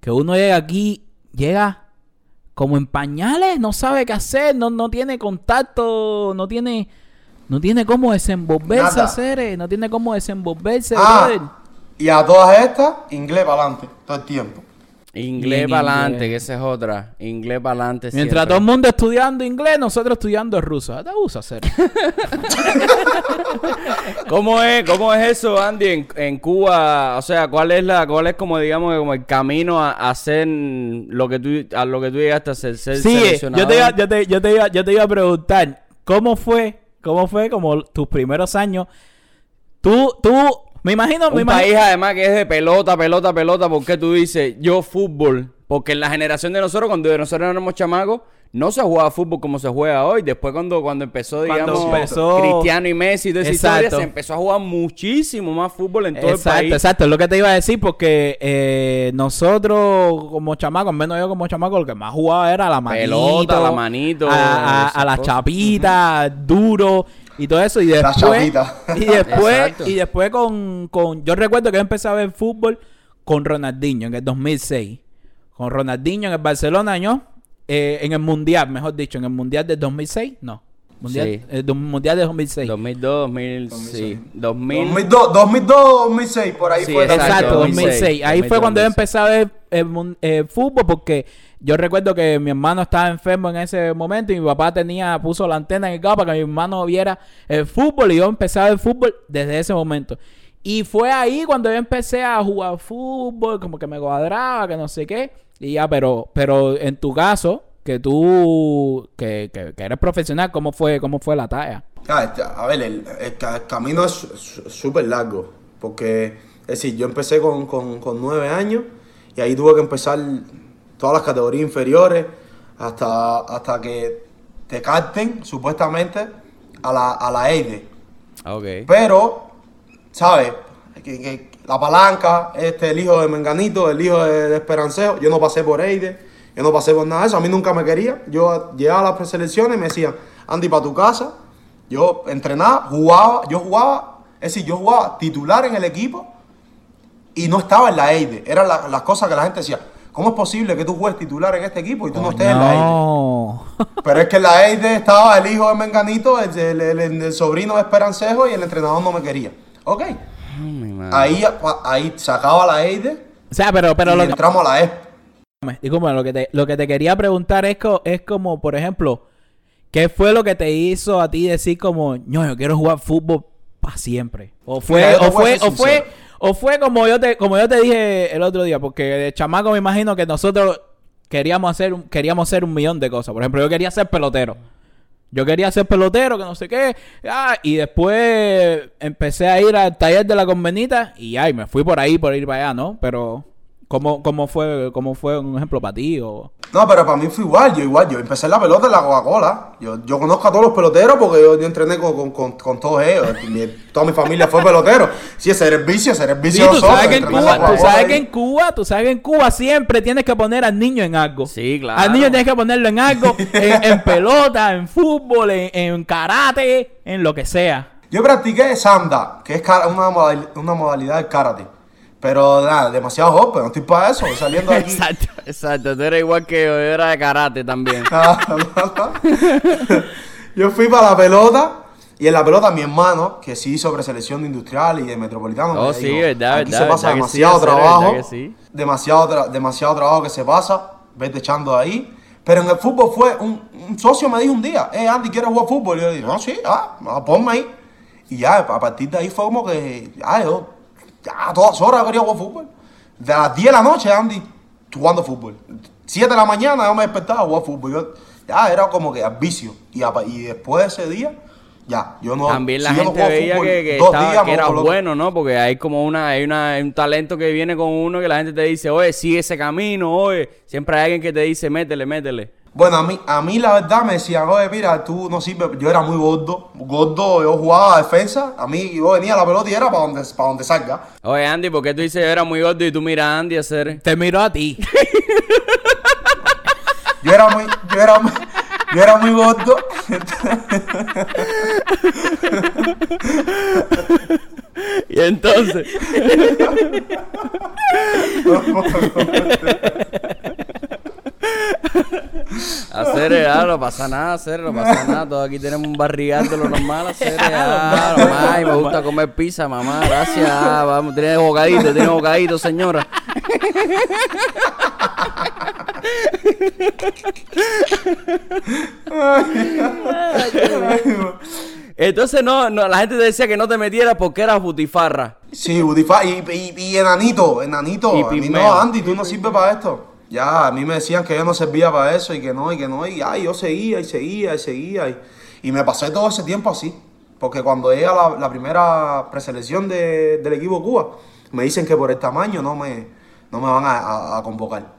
[SPEAKER 1] que uno llega aquí, llega como en pañales, no sabe qué hacer, no, no tiene contacto, no tiene, no tiene cómo desenvolverse, hacer, no tiene cómo desenvolverse, brother.
[SPEAKER 3] Ah, y a todas estas, inglés para adelante, todo el tiempo.
[SPEAKER 2] Inglés para adelante, que esa es otra. Inglés para adelante
[SPEAKER 1] Mientras todo el mundo estudiando inglés, nosotros estudiando ruso. ¿Qué te gusta hacer?
[SPEAKER 2] ¿Cómo es, cómo es eso, Andy, en, en Cuba? O sea, ¿cuál es la, cuál es como digamos como el camino a, a hacer lo que tú, a lo que tú llegaste a ser, ser
[SPEAKER 1] Sí, eh, yo te, iba, yo, te, yo, te iba, yo te iba a preguntar, ¿cómo fue? ¿Cómo fue como tus primeros años? Tú, tú, me imagino, me
[SPEAKER 2] Un
[SPEAKER 1] imagino.
[SPEAKER 2] país además que es de pelota, pelota, pelota. ¿Por qué tú dices yo fútbol? Porque en la generación de nosotros, cuando nosotros éramos chamacos, no se jugaba fútbol como se juega hoy. Después cuando, cuando empezó,
[SPEAKER 1] Cuando
[SPEAKER 2] digamos,
[SPEAKER 1] empezó-
[SPEAKER 2] Cristiano y Messi toda esa
[SPEAKER 1] Exacto.
[SPEAKER 2] historia, se empezó a jugar muchísimo más fútbol en todo
[SPEAKER 1] Exacto,
[SPEAKER 2] el país.
[SPEAKER 1] exacto, es lo que te iba a decir porque eh, nosotros como chamacos, menos yo como chamaco, lo que más jugaba era la manito,
[SPEAKER 2] Pelota, la manito,
[SPEAKER 1] a, a, a
[SPEAKER 2] cosas.
[SPEAKER 1] chapitas, duro y todo eso y después
[SPEAKER 3] chapita.
[SPEAKER 1] y después y después con, con yo recuerdo que yo empecé a ver fútbol con Ronaldinho en el 2006, con Ronaldinho en el Barcelona, ¿no? Eh, en el mundial, mejor dicho, en el mundial del 2006, no, mundial,
[SPEAKER 2] Sí.
[SPEAKER 1] el do- mundial del 2006.
[SPEAKER 2] 2002, 2000, sí, 2000.
[SPEAKER 3] 2002, 2002, 2006, por ahí
[SPEAKER 2] Sí,
[SPEAKER 3] fue.
[SPEAKER 2] exacto.
[SPEAKER 1] Exacto, 2006.
[SPEAKER 2] 2006.
[SPEAKER 1] Ahí fue cuando yo
[SPEAKER 2] 2006.
[SPEAKER 1] empecé a ver el mun- eh, fútbol porque yo recuerdo que mi hermano estaba enfermo en ese momento y mi papá tenía puso la antena en el carro para que mi hermano viera el fútbol y yo empecé a ver fútbol desde ese momento. Y fue ahí cuando yo empecé a jugar fútbol, como que me cuadraba, que no sé qué. Y ya, pero, pero en tu caso, que tú, que, que, que eres profesional, ¿cómo fue, cómo fue la talla?
[SPEAKER 3] Ah, a ver, el, el ca- el camino es súper largo. Porque, es decir, yo empecé con, con, con nueve años y ahí tuve que empezar todas las categorías inferiores hasta, hasta que te capten, supuestamente, a la, a la EIDE.
[SPEAKER 2] Ok.
[SPEAKER 3] Pero, ¿sabes? Que, que la palanca, este, el hijo de Menganito, el hijo de, de Esperancejo, yo no pasé por Eide, yo no pasé por nada de eso, a mí nunca me quería. Yo llegaba a las preselecciones y me decían, Andy, para tu casa, yo entrenaba, jugaba, yo jugaba, es decir, yo jugaba titular en el equipo y no estaba en la EIDE. Eran la- las cosas que la gente decía, ¿cómo es posible que tú juegues titular en este equipo y tú no estés en la EIDE? Pero es que en la EIDE estaba el hijo de Menganito, el, el- el- el sobrino de Esperancejo y el entrenador no me quería. Ok.
[SPEAKER 2] Ay, mi madre.
[SPEAKER 3] Ahí, ahí se acaba la EIDE
[SPEAKER 1] O sea, pero, pero
[SPEAKER 3] y
[SPEAKER 1] lo que...
[SPEAKER 3] entramos a la ESP.
[SPEAKER 1] Disculpa, lo que te, lo que te quería preguntar es, co- es como, por ejemplo, ¿qué fue lo que te hizo a ti decir como, no, yo quiero jugar fútbol para siempre. O fue,
[SPEAKER 3] Mira,
[SPEAKER 1] o fue, o fue, o fue como yo te, como yo te dije el otro día, porque de chamaco me imagino que nosotros queríamos hacer, un- queríamos hacer un millón de cosas. Por ejemplo, yo quería ser pelotero. Yo quería ser pelotero, que no sé qué. Ah, y después empecé a ir al taller de la convenita y ay, me fui por ahí, por ir para allá, ¿no? Pero, ¿cómo, cómo fue, cómo fue un ejemplo para ti? O...
[SPEAKER 3] No, pero para mí fue igual, yo igual, yo empecé en la pelota en la Coca-Cola. Yo, yo conozco a todos los peloteros porque yo, yo entrené con, con, con, con todos ellos. Mi- toda mi familia fue pelotero. Sí, ese era el vicio, ese era el
[SPEAKER 1] Sí,
[SPEAKER 3] vicio de
[SPEAKER 1] tú sabes que en Cuba, tú sabes que en Cuba, tú sabes que en Cuba siempre tienes que poner al niño en algo.
[SPEAKER 2] Sí, claro.
[SPEAKER 1] Al niño tienes que ponerlo en algo, en, en pelota, en fútbol, en, en karate, en lo que sea.
[SPEAKER 3] Yo practiqué sanda, que es una, modal- una modalidad de karate. Pero nada, demasiado joven, no estoy para eso, saliendo de aquí.
[SPEAKER 2] Exacto, exacto. Tú eres igual que yo, yo era de karate también.
[SPEAKER 3] Yo fui para la pelota y en la pelota mi hermano, que sí hizo preselección de industrial y de metropolitano,
[SPEAKER 2] Oh, sí, verdad,
[SPEAKER 3] aquí
[SPEAKER 2] verdad,
[SPEAKER 3] se pasa
[SPEAKER 2] verdad que sí,
[SPEAKER 3] demasiado trabajo,
[SPEAKER 2] verdad que sí.
[SPEAKER 3] demasiado, tra- demasiado trabajo que se pasa, vete echando ahí. Pero en el fútbol fue, un, un socio me dijo un día, eh Andy, ¿quieres jugar fútbol? Y yo dije, no, sí, ah, ah, ponme ahí. Y ya, a partir de ahí fue como que, ya, yo, a todas horas quería jugar fútbol. De las 10 de la noche, Andy, jugando fútbol. 7 de la mañana yo me despertaba a jugar fútbol. Yo, ya, era como que al vicio. Y, a- y después de ese día, ya, yo no.
[SPEAKER 2] También la
[SPEAKER 3] si yo no
[SPEAKER 2] gente veía
[SPEAKER 3] fútbol
[SPEAKER 2] que, estaba-
[SPEAKER 3] días,
[SPEAKER 2] que era bueno, ¿no? Porque hay como una, hay una, hay un talento que viene con uno que la gente te dice, oye, sigue ese camino, oye. Siempre hay alguien que te dice, métele, métele.
[SPEAKER 3] Bueno, a mí, a mí la verdad me decían, oye, mira, tú no sirves. Yo era muy gordo, gordo, yo jugaba a defensa. A mí, yo venía a la pelota y era para donde, para donde salga.
[SPEAKER 2] Oye, Andy, ¿por qué tú dices yo era muy gordo y tú miras a Andy hacer?
[SPEAKER 1] Te miro a ti.
[SPEAKER 3] Yo era muy, yo era muy, yo era muy gordo.
[SPEAKER 2] Y entonces, hacer, ah, no pasa nada, hacer, no pasa nada. Todos aquí tenemos un barrigal de lo normal, hacer, ah, mamá, y me gusta comer pizza, mamá, gracias. ah, vamos, tiene bocadito, tiene bocadito, señora. Entonces, no, no, la gente te decía que no te metieras porque eras butifarra.
[SPEAKER 3] Sí, Budifa, y, y, y enanito, enanito.
[SPEAKER 2] Y
[SPEAKER 3] a mí
[SPEAKER 2] pigmeo.
[SPEAKER 3] no, Andy, tú no sirves para esto. Ya, a mí me decían que yo no servía para eso y que no, y que no. Y yo seguía y seguía y seguía. Y, y me pasé todo ese tiempo así. Porque cuando llega la, primera preselección de- del equipo Cuba, me dicen que por el tamaño no me, no me van a, convocar.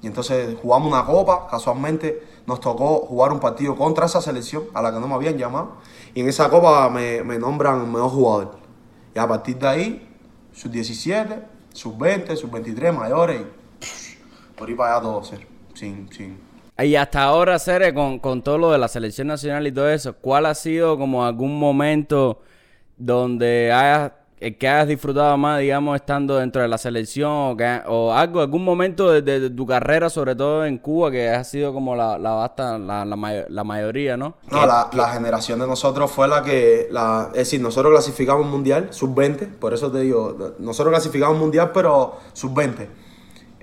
[SPEAKER 3] Y entonces jugamos una copa, casualmente nos tocó jugar un partido contra esa selección a la que no me habían llamado. Y en esa copa me, me nombran mejor jugador. Y a partir de ahí, sus 17, sus 20, sus 23 mayores, por ahí para allá todo ser. Sin, sin.
[SPEAKER 2] Y hasta ahora, Cere, con, con todo lo de la selección nacional y todo eso, ¿cuál ha sido como algún momento donde hayas, eh, que hayas disfrutado más, digamos, estando dentro de la selección o, que, o algo, algún momento de, de- de tu carrera, sobre todo en Cuba, que ha sido como la, la, basta, la, la, mayo- la mayoría, ¿no?
[SPEAKER 3] No, la, la generación de nosotros fue la que, la, es decir, nosotros clasificamos mundial, sub-20, por eso te digo, nosotros clasificamos mundial, pero sub-20.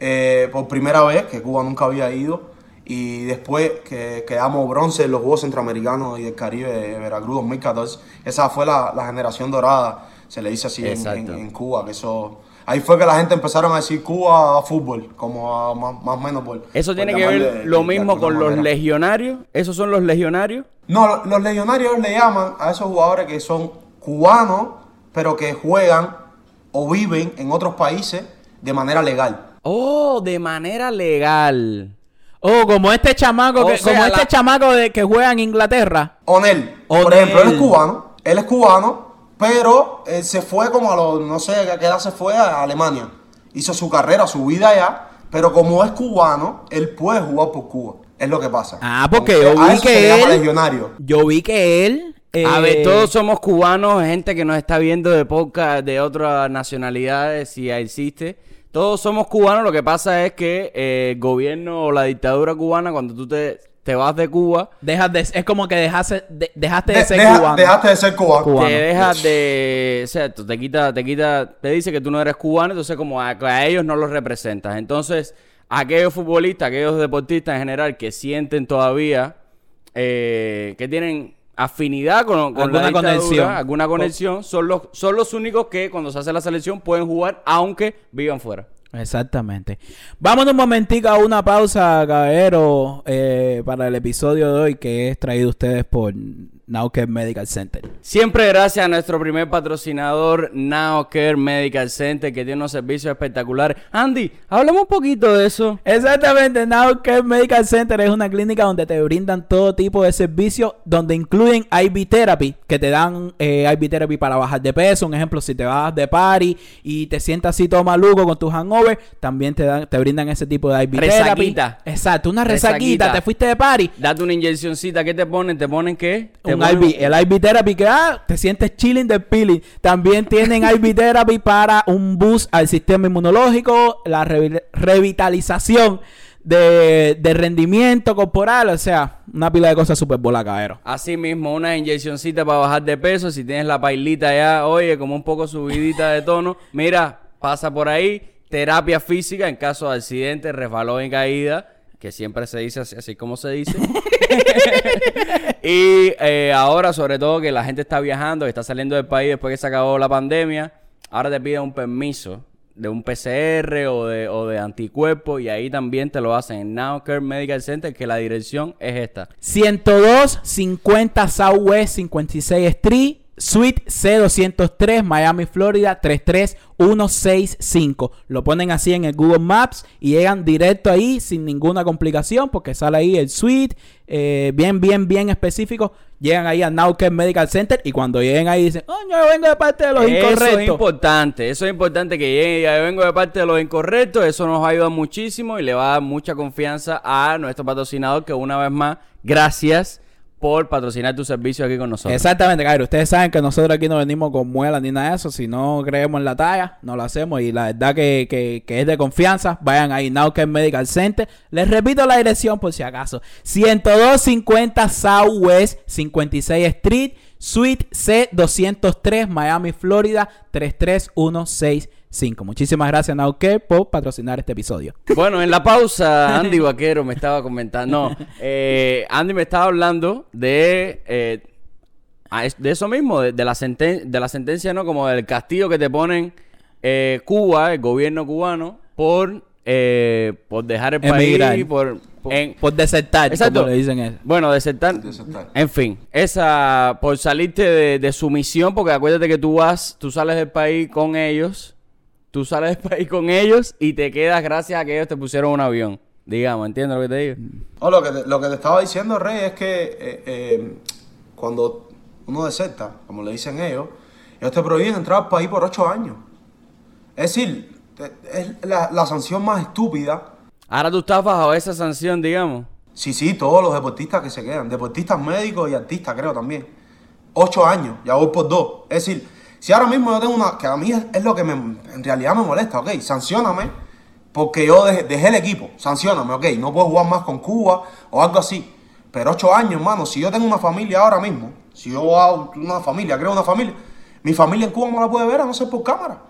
[SPEAKER 3] Eh, por primera vez, que Cuba nunca había ido, y después que quedamos bronce en los Juegos Centroamericanos y del Caribe de Veracruz 2014. Esa fue la, la generación dorada, se le dice así en, en- en Cuba, que eso... Ahí fue que la gente empezaron a decir Cuba a fútbol, como a más, más o menos por...
[SPEAKER 2] Eso
[SPEAKER 3] por
[SPEAKER 2] tiene que ver
[SPEAKER 3] de-
[SPEAKER 2] lo
[SPEAKER 3] de
[SPEAKER 2] mismo con los legionarios. ¿Esos son los legionarios?
[SPEAKER 3] No, lo- los legionarios le llaman a esos jugadores que son cubanos, pero que juegan o viven en otros países de manera legal.
[SPEAKER 2] Oh, de manera legal.
[SPEAKER 1] Oh, como este chamaco,
[SPEAKER 2] O
[SPEAKER 1] que,
[SPEAKER 2] sea,
[SPEAKER 1] como este
[SPEAKER 2] la-
[SPEAKER 1] chamaco de, que juega en Inglaterra.
[SPEAKER 3] Onel, por
[SPEAKER 1] Onel.
[SPEAKER 3] ejemplo, él es cubano, él es cubano, pero él se fue como a los, no sé a qué edad se fue a Alemania. Hizo su carrera, su vida allá, pero como es cubano, él puede jugar por Cuba. Es lo que pasa.
[SPEAKER 1] Ah, porque
[SPEAKER 3] Entonces,
[SPEAKER 1] yo vi que
[SPEAKER 3] se le llama
[SPEAKER 1] él-
[SPEAKER 3] legionario.
[SPEAKER 1] Yo vi que él.
[SPEAKER 2] A
[SPEAKER 1] eh,
[SPEAKER 2] ver, todos somos cubanos, gente que nos está viendo de podcast de otras nacionalidades, si existe. Todos somos cubanos, lo que pasa es que eh, el gobierno o la dictadura cubana, cuando tú te, te vas de Cuba,
[SPEAKER 1] Dejas de, es como que dejaste de, dejaste de,
[SPEAKER 3] De-
[SPEAKER 1] ser
[SPEAKER 3] deja-
[SPEAKER 1] cubano.
[SPEAKER 3] Dejaste de ser cubano.
[SPEAKER 1] Cubano.
[SPEAKER 2] te dejas de... O sea, te quita, te quita, te dice que tú no eres cubano, entonces como a, a ellos no los representas. Entonces, aquellos futbolistas, aquellos deportistas en general que sienten todavía, eh, que tienen afinidad con, con
[SPEAKER 1] Alguna
[SPEAKER 2] la
[SPEAKER 1] conexión.
[SPEAKER 2] alguna conexión, son los, son los únicos que cuando se hace la selección pueden jugar aunque vivan fuera.
[SPEAKER 1] Exactamente. Vamos un momentico a una pausa, caballero, eh, para el episodio de hoy que es traído ustedes por Nauker Medical Center.
[SPEAKER 2] Siempre gracias a nuestro primer patrocinador, NowCare Medical Center, que tiene unos servicios espectaculares. Andy, hablemos un poquito de eso.
[SPEAKER 1] Exactamente, Nauker Medical Center es una clínica donde te brindan todo tipo de servicios, donde incluyen IV therapy, que te dan eh, IV therapy para bajar de peso. Un ejemplo, si te vas de party y te sientas así todo maluco con tu hangover, también te dan, te brindan ese tipo de IV
[SPEAKER 2] Resaquita.
[SPEAKER 1] therapy. Exacto, una resaquita,
[SPEAKER 2] Resaquita.
[SPEAKER 1] te fuiste de party.
[SPEAKER 2] Date una inyeccioncita, ¿qué te ponen? ¿Te ponen qué? Te
[SPEAKER 1] Un
[SPEAKER 2] ponen-
[SPEAKER 1] IV, el IV therapy que ah, te sientes chilling del peeling. También tienen IV therapy para un boost al sistema inmunológico, la revi- revitalización de, de rendimiento corporal, o sea, una pila de cosas súper bola, caero.
[SPEAKER 2] Así mismo, una inyeccioncita para bajar de peso. Si tienes la pailita ya, oye, como un poco subidita de tono, mira, pasa por ahí. Terapia física en caso de accidente, resbalón y caída, que siempre se dice así, así como se dice. y eh, ahora, sobre todo, que la gente está viajando, que está saliendo del país después que se acabó la pandemia, ahora te piden un permiso de un PCR o de, o de anticuerpo y ahí también te lo hacen en Nowcare Medical Center, que la dirección es esta.
[SPEAKER 1] 102 50 Southwest 56 Street, Suite C203, Miami, Florida 33165. Lo ponen así en el Google Maps y llegan directo ahí sin ninguna complicación porque sale ahí el suite, eh, bien, bien, bien específico. Llegan ahí a Nauker Medical Center y cuando lleguen ahí dicen, oh, yo vengo de parte de los
[SPEAKER 2] Eso es
[SPEAKER 1] incorrectos.
[SPEAKER 2] importante, eso es importante que llegue y diga, "Yo vengo de parte de los incorrectos, eso nos va a ayudar muchísimo y le va a dar mucha confianza a nuestro patrocinador que una vez más, gracias por patrocinar tu servicio aquí con nosotros.
[SPEAKER 1] Exactamente, Cairo. Ustedes saben que nosotros aquí no venimos con muelas ni nada de eso. Si no creemos en la talla, no lo hacemos. Y la verdad que, que- es de confianza. Vayan ahí, Nauker Medical Center. Les repito la dirección por si acaso. 10250 Southwest 56 Street, Suite C203, Miami, Florida 33165. Muchísimas gracias, Nauker, por patrocinar este episodio.
[SPEAKER 2] Bueno, en la pausa, Andy Vaquero me estaba comentando. No, eh, Andy me estaba hablando de, eh, de eso mismo, de, de la senten- de la sentencia, ¿no? Como del castigo que te ponen eh, Cuba, el gobierno cubano, por, eh, por dejar el
[SPEAKER 1] Emigrar.
[SPEAKER 2] país, por, en-
[SPEAKER 1] Por desertar,
[SPEAKER 2] Exacto.
[SPEAKER 1] como le dicen eso.
[SPEAKER 2] bueno, desertar.
[SPEAKER 3] Desertar.
[SPEAKER 2] En fin, esa por salirte de, de su misión, porque acuérdate que tú vas, tú sales del país con ellos, tú sales del país con ellos y te quedas gracias a que ellos te pusieron un avión. Digamos, ¿entiendes lo que te digo?
[SPEAKER 3] No, lo que, te, lo que te estaba diciendo, Rey, es que eh, eh, cuando uno deserta, como le dicen ellos, ellos te prohíben entrar al país por ocho años. Es decir, te- es la, la sanción más estúpida.
[SPEAKER 2] Ahora tú estás bajo esa sanción, digamos.
[SPEAKER 3] Sí, sí, todos los deportistas que se quedan, deportistas médicos y artistas, creo también. Ocho años, ya voy por dos. Es decir, si ahora mismo yo tengo una, que a mí es, lo que me, en realidad me molesta, ok, sancioname, porque yo dejé, dejé el equipo, sancioname, ok, no puedo jugar más con Cuba o algo así. Pero ocho años, hermano, si yo tengo una familia ahora mismo, si yo hago una familia, creo una familia, mi familia en Cuba no la puede ver a no ser por cámara.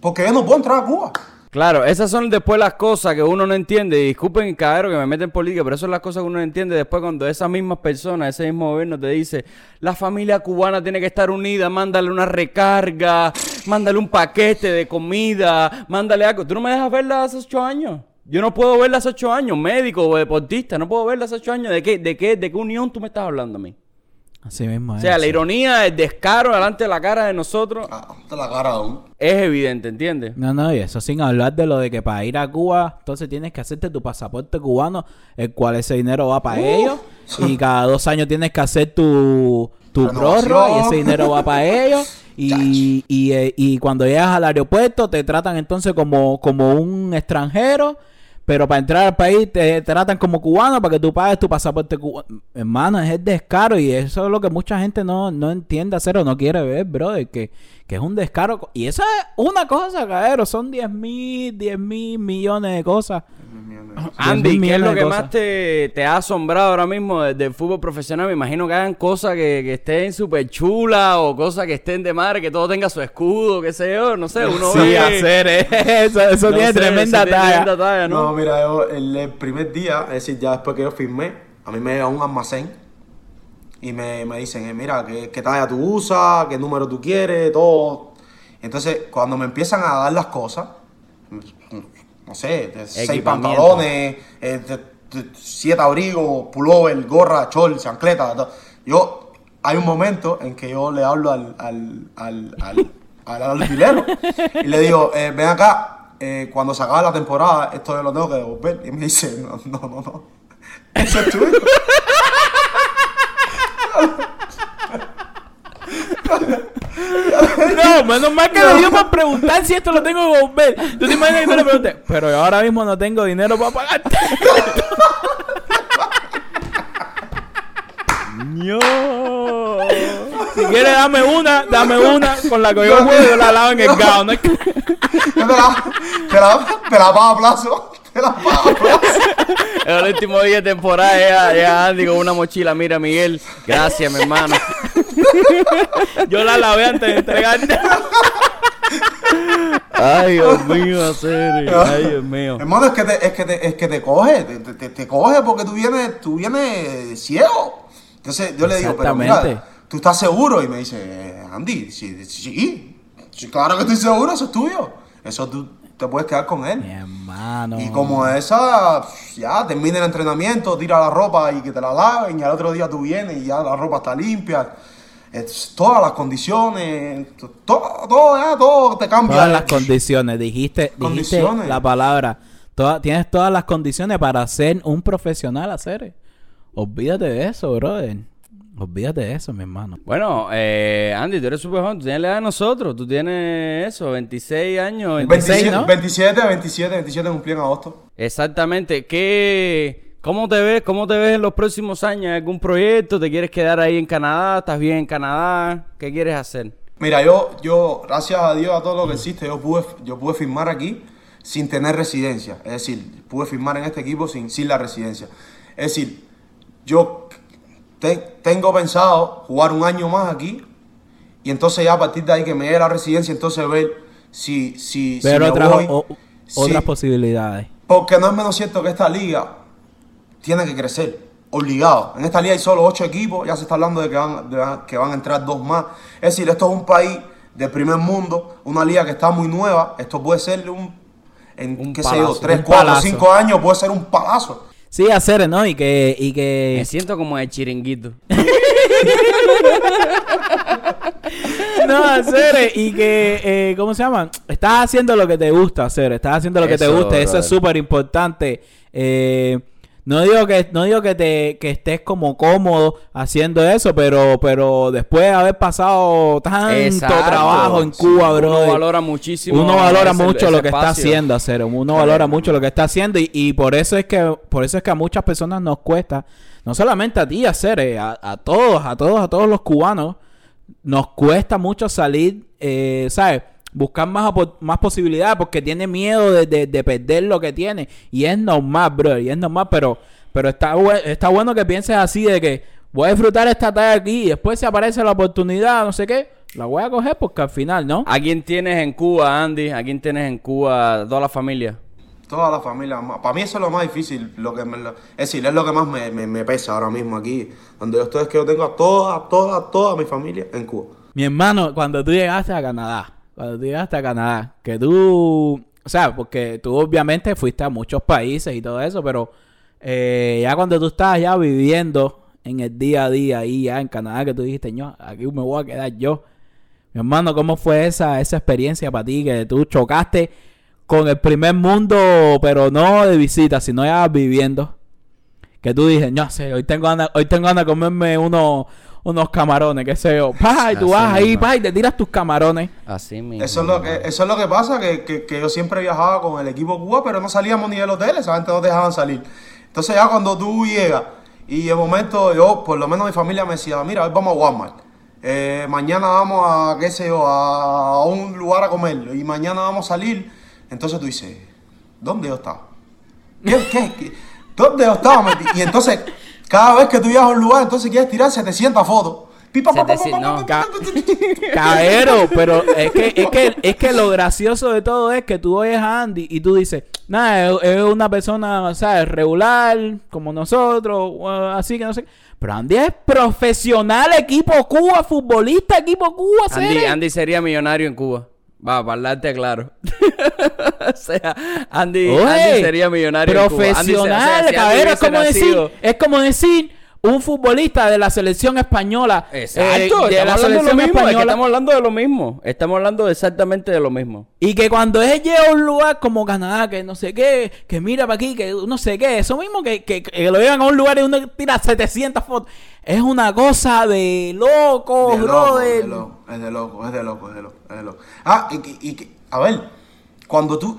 [SPEAKER 3] Porque yo no puedo entrar a Cuba.
[SPEAKER 2] Claro, esas son después las cosas que uno no entiende. Y disculpen, caballero, que me meten en política, pero esas son las cosas que uno no entiende después cuando esas mismas personas, ese mismo gobierno te dice, la familia cubana tiene que estar unida, mándale una recarga, mándale un paquete de comida, mándale algo. Tú no me dejas verla hace ocho años. Yo no puedo verla hace ocho años, médico o deportista, no puedo verla hace ocho años. ¿De qué, de qué, de qué unión tú me estás hablando a mí?
[SPEAKER 1] Así mismo
[SPEAKER 2] O sea, la ironía, el descaro delante de la cara de nosotros
[SPEAKER 3] Ah, la cara uno.
[SPEAKER 2] es evidente, ¿entiendes?
[SPEAKER 1] No, no, y eso sin hablar de lo de que para ir a Cuba, entonces tienes que hacerte tu pasaporte cubano, el cual ese dinero va para ellos, y cada dos años tienes que hacer tu, tu prórroga y ese dinero va para ellos. Y, y, eh, y cuando llegas al aeropuerto te tratan entonces como, como un extranjero, pero para entrar al país te tratan como cubano para que tú pagues tu pasaporte cubano. Hermano, es el descaro y eso es lo que mucha gente no, no entiende hacer o no quiere ver, brother, que, que es un descaro. Y eso es una cosa, cabrón, son 10 mil, 10 mil millones de cosas.
[SPEAKER 2] Andy, ¿qué es lo que
[SPEAKER 1] cosas.
[SPEAKER 2] más te, te ha asombrado ahora mismo de- del fútbol profesional? Me imagino que hagan cosas que, que estén súper chulas o cosas que estén de madre, que todo tenga su escudo, qué sé yo, no sé, uno
[SPEAKER 1] Sí,
[SPEAKER 2] ve...
[SPEAKER 1] hacer eh, eso, eso
[SPEAKER 2] no
[SPEAKER 1] tiene
[SPEAKER 2] sé,
[SPEAKER 1] tremenda
[SPEAKER 2] eso
[SPEAKER 1] talla.
[SPEAKER 2] tremenda talla,
[SPEAKER 3] No,
[SPEAKER 2] ¿no?
[SPEAKER 3] mira, yo el, el primer día, es decir, ya después que yo firmé, a mí me llega un almacén y me, me dicen, eh, mira, ¿qué, qué talla tú usas, qué número tú quieres, todo. Entonces, cuando me empiezan a dar las cosas, no sé, de seis pantalones, eh, de- de siete abrigos, pullover, gorra, chol, chancleta, todo. yo, hay un momento en que yo le hablo al, al, al, al, al alquilero y le digo, eh, ven acá, eh, cuando se acabe la temporada, esto yo lo tengo que devolver. Y me dice, no, no, no, no. Eso es tuyo.
[SPEAKER 1] No, menos mal que le dio para preguntar si esto lo tengo que volver. Tú te imaginas que tú le preguntes, pero yo ahora mismo no tengo dinero para pagarte.
[SPEAKER 2] No.
[SPEAKER 1] Si quieres, dame una, dame una con la que yo puedo, yo la lavo en el gao. No
[SPEAKER 3] te la, te la, te la pago a plazo. Te la pago a plazo.
[SPEAKER 2] El último día de temporada llega Andy con una mochila. Mira, Miguel, gracias, mi hermano.
[SPEAKER 1] Yo la lavé antes de entregarte.
[SPEAKER 2] Ay, Dios mío, hacer. Ay, Dios mío.
[SPEAKER 3] Hermano, es que te, es que te, es que te coge, te, te- coge porque tú vienes, tú vienes ciego. Entonces yo le digo, pero mira. ¿tú estás seguro? Y me dice, "Eh, Andy, sí, sí, sí, claro que estoy seguro, eso es tuyo. Eso tú te puedes quedar con
[SPEAKER 1] Mi
[SPEAKER 3] él.
[SPEAKER 1] hermano.
[SPEAKER 3] Y como esa, ya termina el entrenamiento, tira la ropa y que te la laven, y al otro día tú vienes y ya la ropa está limpia. Es, todas las condiciones, to- todo, todo, ya, todo te cambia.
[SPEAKER 1] Todas las condiciones, dijiste, dijiste
[SPEAKER 3] Condiciones.
[SPEAKER 1] la palabra. Toda- tienes todas las condiciones para ser un profesional, hacer. Olvídate de eso, brother. Olvídate de eso, mi hermano.
[SPEAKER 2] Bueno, eh, Andy, tú eres súper joven, tú tienes la edad de nosotros, tú tienes eso, 26 años.
[SPEAKER 1] 26,
[SPEAKER 3] 27,
[SPEAKER 1] ¿no?
[SPEAKER 3] 27, 27, 27 cumplí en agosto.
[SPEAKER 2] Exactamente. ¿Qué, ¿Cómo te ves? ¿Cómo te ves en los próximos años? ¿Algún proyecto? ¿Te quieres quedar ahí en Canadá? ¿Estás bien en Canadá? ¿Qué quieres hacer?
[SPEAKER 3] Mira, yo, yo, gracias a Dios, a todo lo que existe, yo pude, yo pude firmar aquí sin tener residencia. Es decir, pude firmar en este equipo sin, sin la residencia. Es decir, yo te- tengo pensado jugar un año más aquí y entonces ya a partir de ahí que me dé la residencia, entonces ver si, si, si
[SPEAKER 1] Pero
[SPEAKER 3] me
[SPEAKER 1] otras,
[SPEAKER 3] voy.
[SPEAKER 1] o-
[SPEAKER 3] si-
[SPEAKER 1] otras posibilidades.
[SPEAKER 3] porque no es menos cierto que esta liga tiene que crecer, obligado. En esta liga hay solo ocho equipos, ya se está hablando de que van, de- que van a entrar dos más. Es decir, esto es un país de primer mundo, una liga que está muy nueva. Esto puede ser un, en
[SPEAKER 2] Un
[SPEAKER 3] qué sé
[SPEAKER 2] palazo,
[SPEAKER 3] yo, tres, cuatro,
[SPEAKER 1] palazo.
[SPEAKER 3] cinco años, puede ser un palazo.
[SPEAKER 1] Sí, hacer, ¿no? Y que, y
[SPEAKER 2] Me
[SPEAKER 1] que
[SPEAKER 2] siento como el chiringuito.
[SPEAKER 1] no, hacer y que, eh, ¿cómo se llama? Estás haciendo lo que te gusta hacer, estás haciendo lo que te gusta, eso es súper importante. Eh, no digo que no digo que te que estés como cómodo haciendo eso, pero pero después de haber pasado tanto
[SPEAKER 2] Exacto.
[SPEAKER 1] trabajo en
[SPEAKER 2] Sí,
[SPEAKER 1] Cuba, bro.
[SPEAKER 2] Uno valora muchísimo.
[SPEAKER 1] Uno valora
[SPEAKER 2] ese-
[SPEAKER 1] mucho
[SPEAKER 2] ese
[SPEAKER 1] lo que está haciendo, hacer. Uno valora mucho lo que está haciendo y, y por eso es que por eso es que a muchas personas nos cuesta, no solamente a ti hacer, eh, a, a todos, a todos, a todos los cubanos nos cuesta mucho salir, eh, ¿sabes? Buscar más, más posibilidades porque tiene miedo de, de- de perder lo que tiene. Y es normal, bro. Y es normal, pero, pero está, bue- está bueno que pienses así de que voy a disfrutar esta talla aquí y después si aparece la oportunidad, no sé qué, la voy a coger porque al final, ¿no?
[SPEAKER 2] ¿A quién tienes en Cuba, Andy? ¿A quién tienes en Cuba? Toda la familia.
[SPEAKER 3] Toda la familia. Para mí eso es lo más difícil. Lo que me- lo- es decir, es lo que más me, me- me pesa ahora mismo aquí. Donde yo estoy es que yo tengo a toda, toda, toda mi familia en Cuba.
[SPEAKER 1] Mi hermano, cuando tú llegaste a Canadá, cuando tú llegaste a Canadá, que tú, o sea, porque tú obviamente fuiste a muchos países y todo eso, pero eh, ya cuando tú estabas ya viviendo en el día a día ahí ya en Canadá, que tú dijiste, no, aquí me voy a quedar yo. Mi hermano, ¿cómo fue esa, esa experiencia para ti? Que tú chocaste con el primer mundo, pero no de visita, sino ya viviendo. Que tú dices, no sé, hoy tengo ganas, hoy tengo ganas de comerme unos, unos camarones, qué sé yo. Pa, y tú
[SPEAKER 2] Así
[SPEAKER 1] vas ahí,
[SPEAKER 2] mismo.
[SPEAKER 1] pa, y te tiras tus camarones.
[SPEAKER 2] Así mismo.
[SPEAKER 3] Eso es lo que, eso es lo que pasa, que, que- que yo siempre viajaba con el equipo Cuba, pero no salíamos ni del hotel, esa gente no te dejaban salir. Entonces ya cuando tú llegas y de momento yo, por lo menos mi familia me decía, mira, hoy vamos a Walmart, Eh, mañana vamos a, qué sé yo, a un lugar a comer y mañana vamos a salir, entonces tú dices, ¿dónde yo estaba? ¿Qué, qué, qué? ¿Dónde yo estaba? Y entonces, cada vez que tú llegas a un lugar, entonces quieres tirar 700 fotos. Pipa, pa, pa, pa,
[SPEAKER 2] 700,
[SPEAKER 3] pa,
[SPEAKER 2] no.
[SPEAKER 1] Cabero, pero es que, es que es que lo gracioso de todo es que tú oyes a Andy y tú dices, nada, es, es una persona, ¿sabes? Regular, como nosotros, así que no sé. Pero Andy es profesional, equipo Cuba, futbolista, equipo Cuba,
[SPEAKER 2] Andy. Andy sería millonario en Cuba. Va, para hablarte claro. o sea, Andy,
[SPEAKER 1] Oye,
[SPEAKER 2] Andy sería millonario en Cuba. Andy se- o sea,
[SPEAKER 1] Profesional,
[SPEAKER 2] si Andy
[SPEAKER 1] es como decir, es como decir un futbolista de la selección española.
[SPEAKER 2] Exacto,
[SPEAKER 1] eh, de
[SPEAKER 2] estamos
[SPEAKER 1] la
[SPEAKER 2] hablando de lo
[SPEAKER 1] selección
[SPEAKER 2] mismo, es que
[SPEAKER 1] española.
[SPEAKER 2] estamos hablando de lo mismo. Estamos hablando exactamente de lo mismo.
[SPEAKER 1] Y que cuando él llega a un lugar como Canadá, que no sé qué, que mira para aquí, que no sé qué, eso mismo que, que, que lo llevan a un lugar y uno tira 700 fotos. Es una cosa de loco,
[SPEAKER 3] De loco,
[SPEAKER 1] brother.
[SPEAKER 3] de loco, es de loco, es de loco, es de loco, es de loco. Ah, y, que- y que- a ver, cuando tú,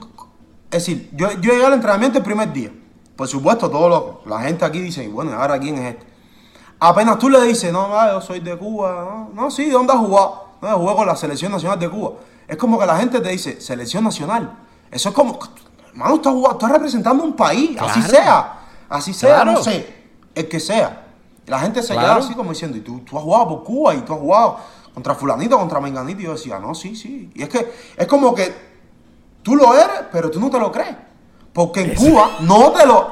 [SPEAKER 3] es decir, yo, yo llegué al entrenamiento el primer día. Por supuesto, todo loco. La gente aquí dice, bueno, ¿y ahora quién es este? Apenas tú le dices, no, yo soy de Cuba, no, no sí, ¿de dónde has jugado? No, yo jugué con la selección nacional de Cuba. Es como que la gente te dice, selección nacional. Eso es como, hermano, estás jugando, estás representando un país, así sea, así sea,
[SPEAKER 2] Claro.
[SPEAKER 3] no sé, el que sea. La gente se
[SPEAKER 2] Claro.
[SPEAKER 3] queda así como diciendo, y tú, tú has jugado por Cuba y tú has jugado contra fulanito, contra menganito. Y yo decía, no, sí, sí. Y es que es como que tú lo eres, pero tú no te lo crees. Porque en Cuba no te lo...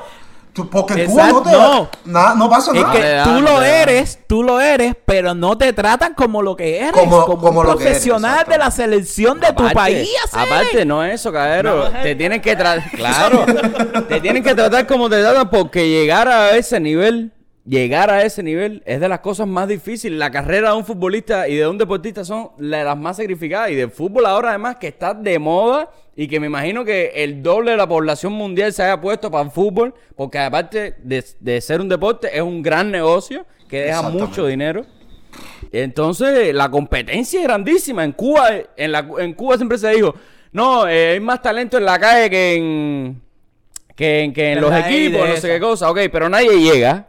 [SPEAKER 3] tú- porque en Cuba no te
[SPEAKER 1] Exacto,
[SPEAKER 3] nada, no pasa
[SPEAKER 1] Es
[SPEAKER 3] nada.
[SPEAKER 1] que
[SPEAKER 2] te da,
[SPEAKER 1] tú
[SPEAKER 2] no
[SPEAKER 1] lo eres, tú lo eres, pero no te tratan como lo que eres,
[SPEAKER 3] Como-
[SPEAKER 1] como,
[SPEAKER 3] como
[SPEAKER 1] un
[SPEAKER 3] lo que eres,
[SPEAKER 1] profesional de la selección de tu país. hacer.
[SPEAKER 2] Aparte, no es eso, cabrero.
[SPEAKER 1] No,
[SPEAKER 2] te tienen que tratar. Claro. te tienen que tratar como te tratan porque llegar a ese nivel. Llegar a ese nivel es de las cosas más difíciles. La carrera de un futbolista y de un deportista son la- las más sacrificadas. Y del fútbol ahora además que está de moda y que me imagino que el doble de la población mundial se haya puesto para el fútbol. Porque aparte de, de ser un deporte es un gran negocio que deja mucho dinero. Entonces, la competencia es grandísima. En Cuba, en, la, en Cuba siempre se dijo, no, eh, hay más talento en la calle que en, que en, que en los equipos, no sé qué cosa. Ok, pero nadie llega.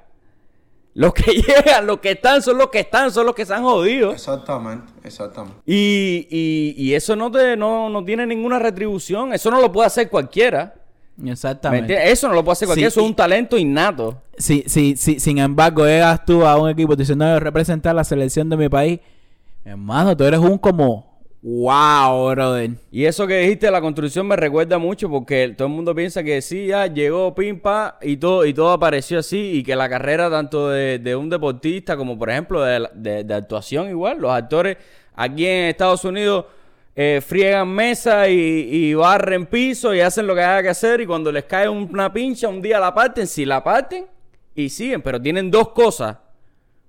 [SPEAKER 2] Los que llegan, los que están, son los que están, son los que se han jodido.
[SPEAKER 3] Exactamente, exactamente.
[SPEAKER 2] Y, y, y eso no, te, no, no tiene ninguna retribución. Eso no lo puede hacer cualquiera. ¿Me
[SPEAKER 1] Exactamente.
[SPEAKER 2] Eso no lo puede hacer cualquiera.
[SPEAKER 1] Sí,
[SPEAKER 2] eso es un talento innato.
[SPEAKER 1] Si, si, si, sin embargo, llegas tú a un equipo diciendo "No, representar la selección de mi país, hermano, tú eres un como wow, brother.
[SPEAKER 2] Y eso que dijiste la construcción me recuerda mucho porque todo el mundo piensa que sí, ya llegó Pimpa y todo, y todo apareció así y que la carrera tanto de, un deportista como por ejemplo de, de- actuación igual, los actores aquí en Estados Unidos eh, friegan mesa y, barren piso y hacen lo que haya que hacer y cuando les cae una pincha un día la parten, si la parten y siguen, pero tienen dos cosas.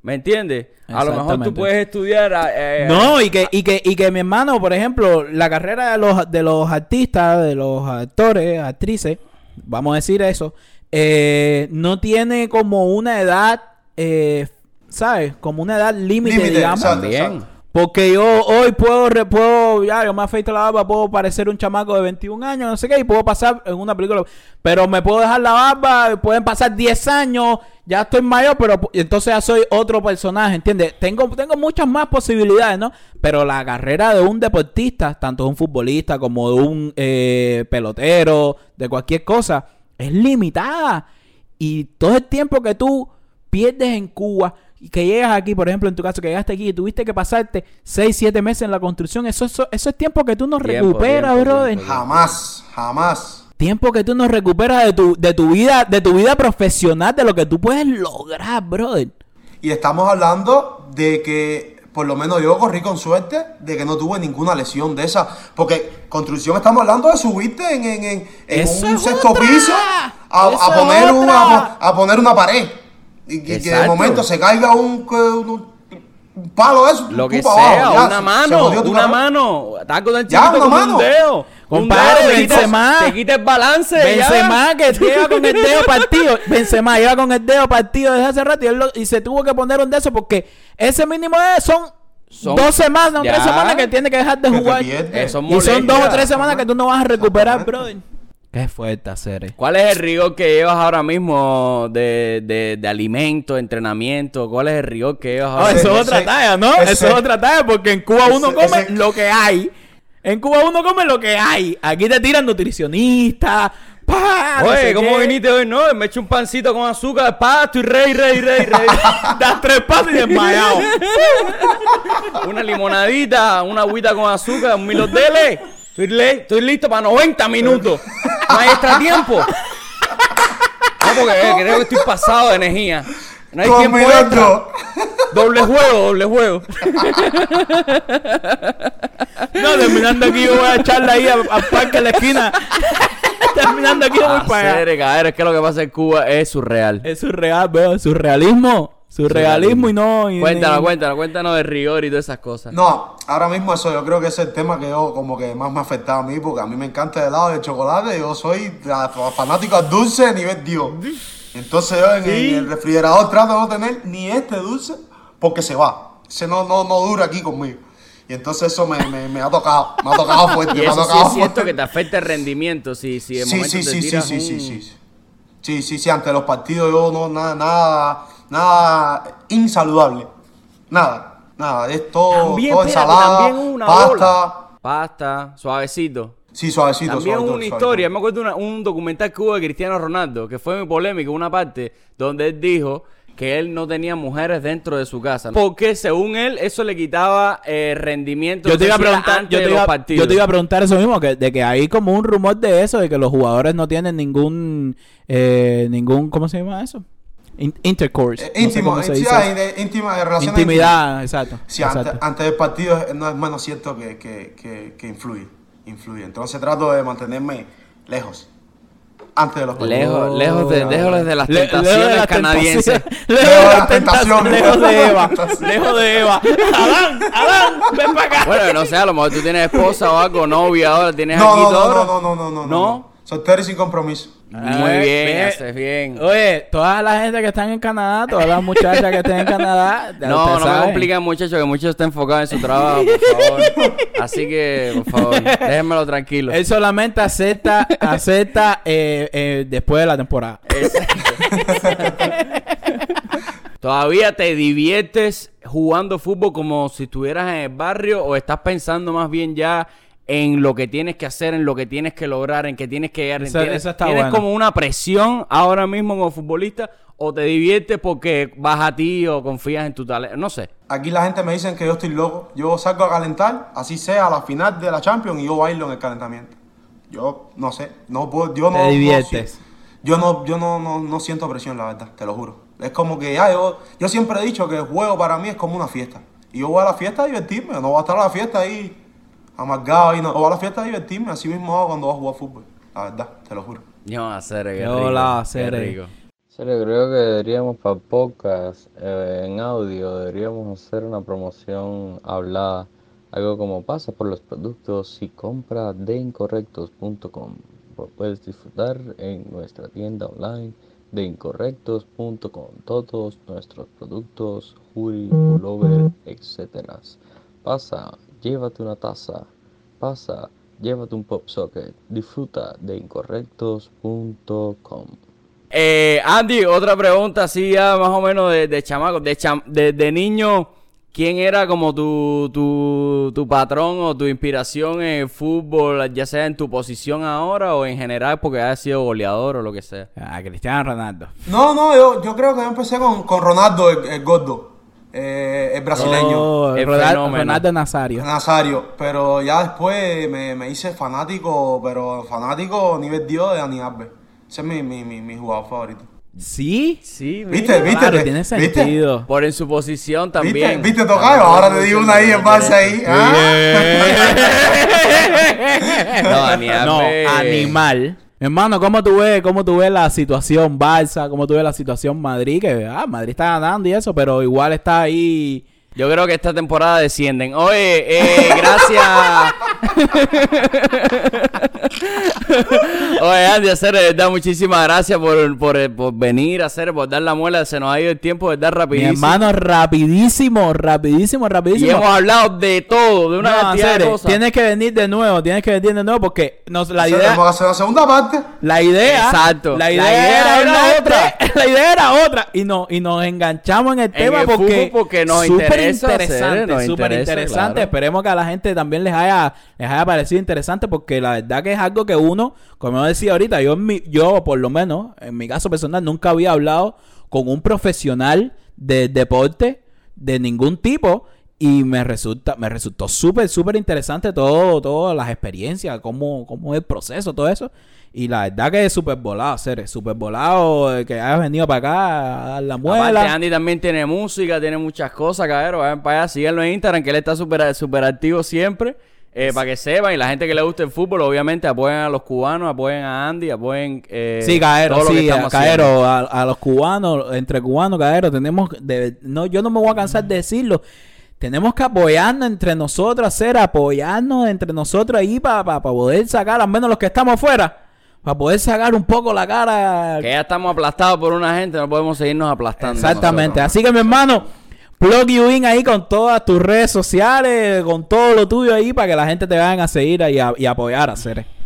[SPEAKER 2] ¿Me entiendes? A lo mejor tú puedes estudiar... eh,
[SPEAKER 1] No, y que, y que, y que mi hermano, por ejemplo, la carrera de los, de los artistas, de los actores, actrices, vamos a decir eso, eh, no tiene como una edad, eh, ¿sabes? Como una edad límite, digamos.
[SPEAKER 3] exacto.
[SPEAKER 1] Porque yo hoy puedo, puedo, ya, yo me afeito la barba, puedo parecer un chamaco de 21 años, no sé qué, y puedo pasar en una película. Pero me puedo dejar la barba, pueden pasar 10 años, ya estoy mayor, pero entonces ya soy otro personaje, ¿entiendes? Tengo, tengo muchas más posibilidades, ¿no? Pero la carrera de un deportista, tanto de un futbolista como de un eh, pelotero, de cualquier cosa, es limitada. Y todo el tiempo que tú pierdes en Cuba que llegas aquí, por ejemplo, en tu caso, que llegaste aquí y tuviste que pasarte 6, 7 meses en la construcción, eso, eso, eso es tiempo que tú no
[SPEAKER 2] Tiempo,
[SPEAKER 1] recuperas,
[SPEAKER 2] tiempo,
[SPEAKER 1] brother.
[SPEAKER 2] tiempo.
[SPEAKER 3] Jamás, jamás.
[SPEAKER 1] Tiempo que tú no recuperas de tu, de tu vida, de tu vida profesional, de lo que tú puedes lograr, brother.
[SPEAKER 3] Y estamos hablando de que, por lo menos yo corrí con suerte, de que no tuve ninguna lesión de esa. Porque construcción estamos hablando de subirte en, en, en, en un sexto
[SPEAKER 1] otra.
[SPEAKER 3] piso a, a poner una, a poner una pared. Y que, que de momento se caiga un, que un- un palo de eso.
[SPEAKER 2] Lo que sea,
[SPEAKER 3] abajo, ya,
[SPEAKER 2] una
[SPEAKER 3] se- se
[SPEAKER 2] mano,
[SPEAKER 3] tu
[SPEAKER 2] una mano. Estás con el
[SPEAKER 3] Ya, una
[SPEAKER 2] con
[SPEAKER 3] mano.
[SPEAKER 2] un dedo.
[SPEAKER 1] Compadre, Benzema.
[SPEAKER 2] Te quita el balance. ya.
[SPEAKER 1] Benzema que lleva con el dedo partido. Benzema lleva con el dedo partido desde hace rato y, él lo- y se tuvo que poner un de esos porque ese mínimo de son,
[SPEAKER 2] Son-
[SPEAKER 1] dos semanas o
[SPEAKER 2] Ya.
[SPEAKER 1] tres semanas que tiene que dejar de jugar.
[SPEAKER 2] Eso
[SPEAKER 1] Y son dos o tres semanas que tú no vas a recuperar, brother. Qué fuerte hacer.
[SPEAKER 2] ¿Cuál es el rigor que llevas ahora mismo de, de, de alimento, entrenamiento? ¿Cuál es el rigor que llevas ahora?
[SPEAKER 3] Ese-
[SPEAKER 1] eso es otra talla, ¿no?
[SPEAKER 3] ese-
[SPEAKER 1] eso es otra talla porque en Cuba uno
[SPEAKER 3] ese-
[SPEAKER 1] come
[SPEAKER 3] ese-
[SPEAKER 1] lo que hay. En Cuba uno come lo que hay. Aquí te tiran nutricionistas, ¡Pah! No
[SPEAKER 2] Oye,
[SPEAKER 1] sé
[SPEAKER 2] ¿cómo
[SPEAKER 1] qué.
[SPEAKER 2] viniste hoy? No, me echo un pancito con azúcar, pa, estoy rey, rey, rey, rey.
[SPEAKER 1] Das tres pasos y desmayado.
[SPEAKER 2] una limonadita, una agüita con azúcar, un milotele. Estoy, le- estoy listo para 90 minutos. No hay extra tiempo. No, porque eh, creo que estoy pasado de energía. No hay tiempo extra. Doble juego, doble juego.
[SPEAKER 1] No, terminando aquí, yo voy a echarle ahí al parque de la esquina. terminando aquí, yo voy para allá.
[SPEAKER 2] cabrón, es que lo que pasa en Cuba es surreal.
[SPEAKER 1] Es surreal, veo, surrealismo. Surrealismo y no. y-
[SPEAKER 2] Cuéntanos,
[SPEAKER 1] y-
[SPEAKER 2] cuéntanos, cuéntanos de rigor y todas esas cosas.
[SPEAKER 3] No, ahora mismo eso yo creo que ese es el tema que yo como que más me ha afectado a mí, porque a mí me encanta el helado de chocolate, yo soy fanático al dulce a nivel Dios. Entonces yo en, en el refrigerador trato de no tener ni este dulce porque se va. Ese no, no, no dura aquí conmigo. Y entonces eso me, me, me ha tocado, me ha tocado fuerte,
[SPEAKER 2] Y
[SPEAKER 3] me ha
[SPEAKER 2] eso sí es cierto
[SPEAKER 3] fuerte.
[SPEAKER 2] que te afecta el rendimiento, si, si de
[SPEAKER 3] Sí,
[SPEAKER 2] momento
[SPEAKER 3] sí,
[SPEAKER 2] te
[SPEAKER 3] sí, sí,
[SPEAKER 2] tiras
[SPEAKER 3] sí, sí,
[SPEAKER 2] un-
[SPEAKER 3] sí. Sí, sí, sí, ante los partidos yo no, nada, nada, nada insaludable. Nada, nada, es todo,
[SPEAKER 2] También,
[SPEAKER 3] todo
[SPEAKER 2] espérate,
[SPEAKER 3] ensalada,
[SPEAKER 2] también una
[SPEAKER 3] pasta.
[SPEAKER 2] bola. Pasta, suavecito.
[SPEAKER 3] Sí, suavecito,
[SPEAKER 2] También
[SPEAKER 3] suavecito,
[SPEAKER 2] una
[SPEAKER 3] suavecito.
[SPEAKER 2] historia, me acuerdo de una- un documental que hubo de Cristiano Ronaldo, que fue muy polémico, una parte donde él dijo que él no tenía mujeres dentro de su casa. Porque según él, eso le quitaba eh, rendimiento.
[SPEAKER 1] Yo te iba a preguntar,
[SPEAKER 2] antes
[SPEAKER 1] yo te
[SPEAKER 2] los
[SPEAKER 1] iba,
[SPEAKER 2] partidos.
[SPEAKER 1] yo te iba a preguntar eso mismo, que, de que hay como un rumor de eso, de que los jugadores no tienen ningún, eh, ningún, ¿cómo se llama eso? In- intercourse.
[SPEAKER 3] Eh,
[SPEAKER 1] no sé
[SPEAKER 3] íntimo,
[SPEAKER 1] cómo se
[SPEAKER 3] sí, íntima, de relaciones
[SPEAKER 1] Intimidad, exacto.
[SPEAKER 3] Sí, antes,
[SPEAKER 1] exacto.
[SPEAKER 3] antes del partido eh, no es menos cierto que, que, que, que influye, influye. Entonces trato de mantenerme lejos, antes de los partidos.
[SPEAKER 2] Lejos, lejos, de, lejos de las
[SPEAKER 1] Le-
[SPEAKER 2] tentaciones
[SPEAKER 1] lejos de las
[SPEAKER 2] canadienses.
[SPEAKER 1] Lejos de las tentaciones. Lejos de Eva. Lejos de Eva. Adán, Adán, ven para acá.
[SPEAKER 2] Bueno, no sé, a lo mejor tú tienes esposa o algo, novia ahora, tienes
[SPEAKER 3] No,
[SPEAKER 2] aquí
[SPEAKER 3] no,
[SPEAKER 2] todo.
[SPEAKER 3] no, no, no, no, no, no,
[SPEAKER 2] ¿No?
[SPEAKER 3] Soltero y sin compromiso.
[SPEAKER 2] Muy
[SPEAKER 1] Ay,
[SPEAKER 2] bien,
[SPEAKER 1] ve.
[SPEAKER 2] haces bien.
[SPEAKER 1] Oye, toda la gente que están en Canadá, todas las muchachas que estén en Canadá.
[SPEAKER 2] No, no me
[SPEAKER 1] saben.
[SPEAKER 2] compliquen muchachos, que muchos están enfocados en su trabajo, por favor. Así que, por favor, déjenmelo tranquilo.
[SPEAKER 1] Él solamente acepta, acepta eh, eh, después de la temporada.
[SPEAKER 2] ¿Todavía te diviertes jugando fútbol como si estuvieras en el barrio o estás pensando más bien ya en lo que tienes que hacer, en lo que tienes que lograr, en que tienes que llegar?
[SPEAKER 1] Esa-
[SPEAKER 2] ¿Tienes,
[SPEAKER 1] esa está
[SPEAKER 2] tienes
[SPEAKER 1] buena.
[SPEAKER 2] como una presión ahora mismo como futbolista o te diviertes porque vas a ti o confías en tu talento? No sé.
[SPEAKER 3] Aquí la gente me dice que yo estoy loco. Yo salgo a calentar, así sea a la final de la Champions y yo bailo en el calentamiento. Yo no sé, no puedo, yo
[SPEAKER 1] Te
[SPEAKER 3] no, no
[SPEAKER 1] diviertes.
[SPEAKER 3] si- yo no, yo no, no, no siento presión, la verdad, te lo juro. Es como que ya yo, yo siempre he dicho que el juego para mí es como una fiesta. Y yo voy a la fiesta a divertirme, no voy a estar a la fiesta ahí amargado y no, voy a la fiesta a divertirme, así mismo hago cuando voy a jugar fútbol. La verdad, te lo juro.
[SPEAKER 2] Yo a hacer, qué
[SPEAKER 1] Yo
[SPEAKER 2] rico,
[SPEAKER 1] la
[SPEAKER 2] qué
[SPEAKER 1] hacer.
[SPEAKER 2] rico.
[SPEAKER 4] serio, creo que deberíamos para podcast eh, en audio, deberíamos hacer una promoción hablada, algo como pasa por los productos y compra de incorrectos.com. Puedes disfrutar en nuestra tienda online de incorrectos.com todos nuestros productos, hoodie, pullover, etc. Pasa, llévate una taza, pasa, llévate un pop socket, disfruta de incorrectos.com.
[SPEAKER 2] Eh, Andy, otra pregunta así ya más o menos de, de chamaco, de, cham- de, de niño, ¿quién era como tu, tu, tu patrón o tu inspiración en el fútbol, ya sea en tu posición ahora o en general porque has sido goleador o lo que sea?
[SPEAKER 1] A Cristiano Ronaldo.
[SPEAKER 3] No, no, yo, yo creo que yo empecé con, con Ronaldo, el, el gordo, eh, el brasileño.
[SPEAKER 1] Oh,
[SPEAKER 2] El
[SPEAKER 1] Ronaldo. Ronaldo Nazario.
[SPEAKER 3] Nazario, pero ya después me, me hice fanático, pero fanático nivel Dios de Dani Alves. Ese es mi, mi, mi, mi jugador favorito.
[SPEAKER 1] ¿Sí?
[SPEAKER 2] Sí,
[SPEAKER 3] ¿Viste? ¿Viste?
[SPEAKER 1] Claro,
[SPEAKER 3] ¿Te-
[SPEAKER 1] tiene
[SPEAKER 3] ¿Viste?
[SPEAKER 1] sentido.
[SPEAKER 2] Por en su posición
[SPEAKER 3] ¿Viste?
[SPEAKER 2] también.
[SPEAKER 3] ¿Viste, Tocayo? Ahora te digo una ahí en base ahí. ¿ah?
[SPEAKER 2] No, Dani
[SPEAKER 1] No, animal. Hermano, ¿cómo tú ves, cómo tú ves la situación Barça? ¿Cómo tú ves la situación Madrid? Que ah, Madrid está ganando y eso, pero igual está ahí.
[SPEAKER 2] Yo creo que esta temporada descienden. Oye, eh, gracias. Oye, Andy, hacer de verdad, muchísimas gracias por, por, por venir a hacer, por dar la muela. Se nos ha ido el tiempo de dar
[SPEAKER 1] Mi
[SPEAKER 2] rapidísimo.
[SPEAKER 1] hermano, rapidísimo, rapidísimo,
[SPEAKER 2] y
[SPEAKER 1] rapidísimo.
[SPEAKER 2] hemos hablado de todo, de una
[SPEAKER 1] No,
[SPEAKER 2] cantidad de
[SPEAKER 1] serio,
[SPEAKER 2] cosas.
[SPEAKER 1] Tienes que venir de nuevo, tienes que venir de nuevo porque nos, la idea,
[SPEAKER 3] Tenemos que hacer la segunda parte.
[SPEAKER 1] la idea,
[SPEAKER 2] Exacto.
[SPEAKER 1] la
[SPEAKER 2] La
[SPEAKER 1] idea,
[SPEAKER 2] idea
[SPEAKER 1] era,
[SPEAKER 2] era
[SPEAKER 1] otra, la idea era otra y no y nos enganchamos en el tema
[SPEAKER 2] el
[SPEAKER 1] porque,
[SPEAKER 2] porque nos
[SPEAKER 1] súper
[SPEAKER 2] interesa,
[SPEAKER 1] interesante, súper
[SPEAKER 2] interesa,
[SPEAKER 1] interesante.
[SPEAKER 2] claro.
[SPEAKER 1] Esperemos que a la gente también les haya les haya parecido interesante porque la verdad que es algo que uno, como decía ahorita, yo, en mi- yo por lo menos, en mi caso personal, nunca había hablado con un profesional de deporte de ningún tipo y me resulta me resultó súper, súper interesante todo, todas las experiencias, cómo, cómo es el proceso, todo eso. Y la verdad que es súper volado, ser súper volado eh, que hayas venido para acá a dar la
[SPEAKER 2] Aparte,
[SPEAKER 1] muela.
[SPEAKER 2] Andy también tiene música, tiene muchas cosas, cabrón. Vayan para allá, síganlo en Instagram, que él está súper súper activo siempre. Eh, para que sepan, y la gente que le guste el fútbol, obviamente apoyen a los cubanos, apoyen a Andy, apoyen. Eh,
[SPEAKER 1] Sí, Caero,
[SPEAKER 2] todo lo que
[SPEAKER 1] sí,
[SPEAKER 2] estamos
[SPEAKER 1] a. Caero, a, a los cubanos, entre cubanos, Caero, tenemos, de, no, yo no me voy a cansar de decirlo, tenemos que apoyarnos entre nosotros, hacer apoyarnos entre nosotros ahí para poder sacar, al menos los que estamos afuera, para poder sacar un poco la cara.
[SPEAKER 2] Que ya estamos aplastados por una gente, no podemos seguirnos aplastando.
[SPEAKER 1] Exactamente, así que mi hermano, plug you in ahí con todas tus redes sociales, con todo lo tuyo ahí, para que la gente te vayan a seguir y, a- y apoyar a.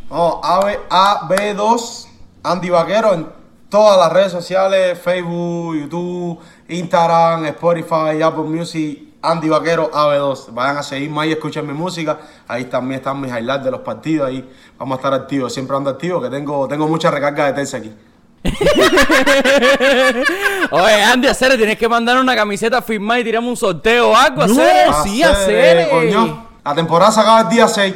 [SPEAKER 3] No, AB, AB2, Andy Vaquero en todas las redes sociales, Facebook, YouTube, Instagram, Spotify, Apple Music, Andy Vaquero AB2. Vayan a seguirme ahí, escuchen mi música. Ahí también están mis highlights de los partidos. Ahí vamos a estar activos, siempre ando activo, que tengo, tengo mucha recarga de tensa aquí.
[SPEAKER 2] Oye, Andy, hacer, tienes que mandar una camiseta firmada y tiramos un sorteo o algo,
[SPEAKER 1] No.
[SPEAKER 2] hacer.
[SPEAKER 1] Sí,
[SPEAKER 3] Hacer,
[SPEAKER 1] hacer.
[SPEAKER 3] coño. La temporada se acaba el día 6.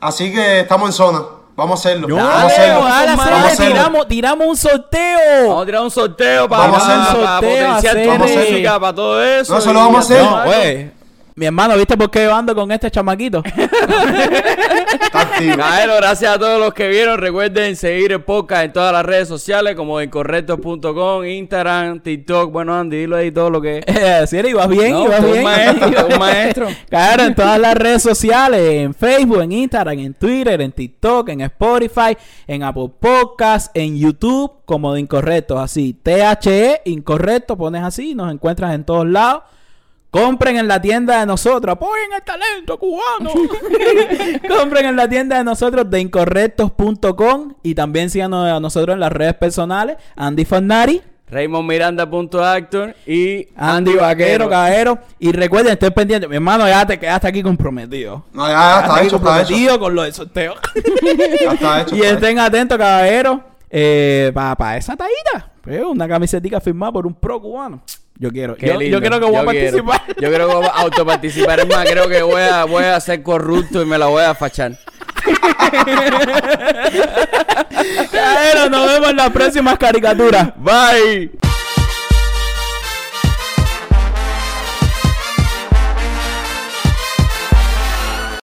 [SPEAKER 3] Así que estamos en zona. Vamos a hacerlo.
[SPEAKER 1] No,
[SPEAKER 3] vamos a hacerlo.
[SPEAKER 1] ojalá
[SPEAKER 2] vamos a
[SPEAKER 3] hacerlo.
[SPEAKER 1] tiramos, tiramos un sorteo.
[SPEAKER 2] Vamos a tirar un sorteo para,
[SPEAKER 3] Vamos a hacer
[SPEAKER 2] para- para
[SPEAKER 1] sorteo,
[SPEAKER 2] potenciar tu música, para todo eso.
[SPEAKER 3] No, eso lo vamos a hacer.
[SPEAKER 1] No. Mi hermano, ¿viste por qué yo ando con este chamaquito?
[SPEAKER 2] Caero, gracias a todos los que vieron. Recuerden seguir el podcast en todas las redes sociales como incorrectos.com, Instagram, TikTok. Bueno, Andy, dilo ahí todo lo que
[SPEAKER 1] Eh, sí, ibas bien,
[SPEAKER 2] No,
[SPEAKER 1] ibas
[SPEAKER 2] tú un
[SPEAKER 1] bien.
[SPEAKER 2] maestro, un maestro.
[SPEAKER 1] Claro, en todas las redes sociales, en Facebook, en Instagram, en Twitter, en TikTok, en Spotify, en Apple Podcasts, en YouTube, como de Incorrectos, así. THE, Incorrecto, pones así, nos encuentras en todos lados. Compren en la tienda de nosotros, apoyen el talento cubano. Compren en la tienda de nosotros de incorrectos.com y también síganos a nosotros en las redes personales, Andy Farnari.
[SPEAKER 2] RaymondMiranda.actor y
[SPEAKER 1] Andy Vaquero, Caballero. Y recuerden, estoy pendiente. Mi hermano, ya te quedaste aquí comprometido.
[SPEAKER 3] No, ya, ya está hecho, está hecho.
[SPEAKER 1] comprometido con lo del sorteo.
[SPEAKER 3] Ya está hecho.
[SPEAKER 1] y
[SPEAKER 3] está hecho.
[SPEAKER 1] estén atentos, caballero, eh, para esa taída. Eh, una camisetica firmada por un pro cubano. Yo quiero.
[SPEAKER 2] Qué
[SPEAKER 1] Yo,
[SPEAKER 2] lindo.
[SPEAKER 1] yo creo que voy a
[SPEAKER 2] quiero.
[SPEAKER 1] participar.
[SPEAKER 2] Yo creo que voy a autoparticipar. Es más, creo que voy a, voy a ser corrupto y me la voy a fachar.
[SPEAKER 1] Caballero, nos vemos en las próximas caricaturas.
[SPEAKER 2] Bye.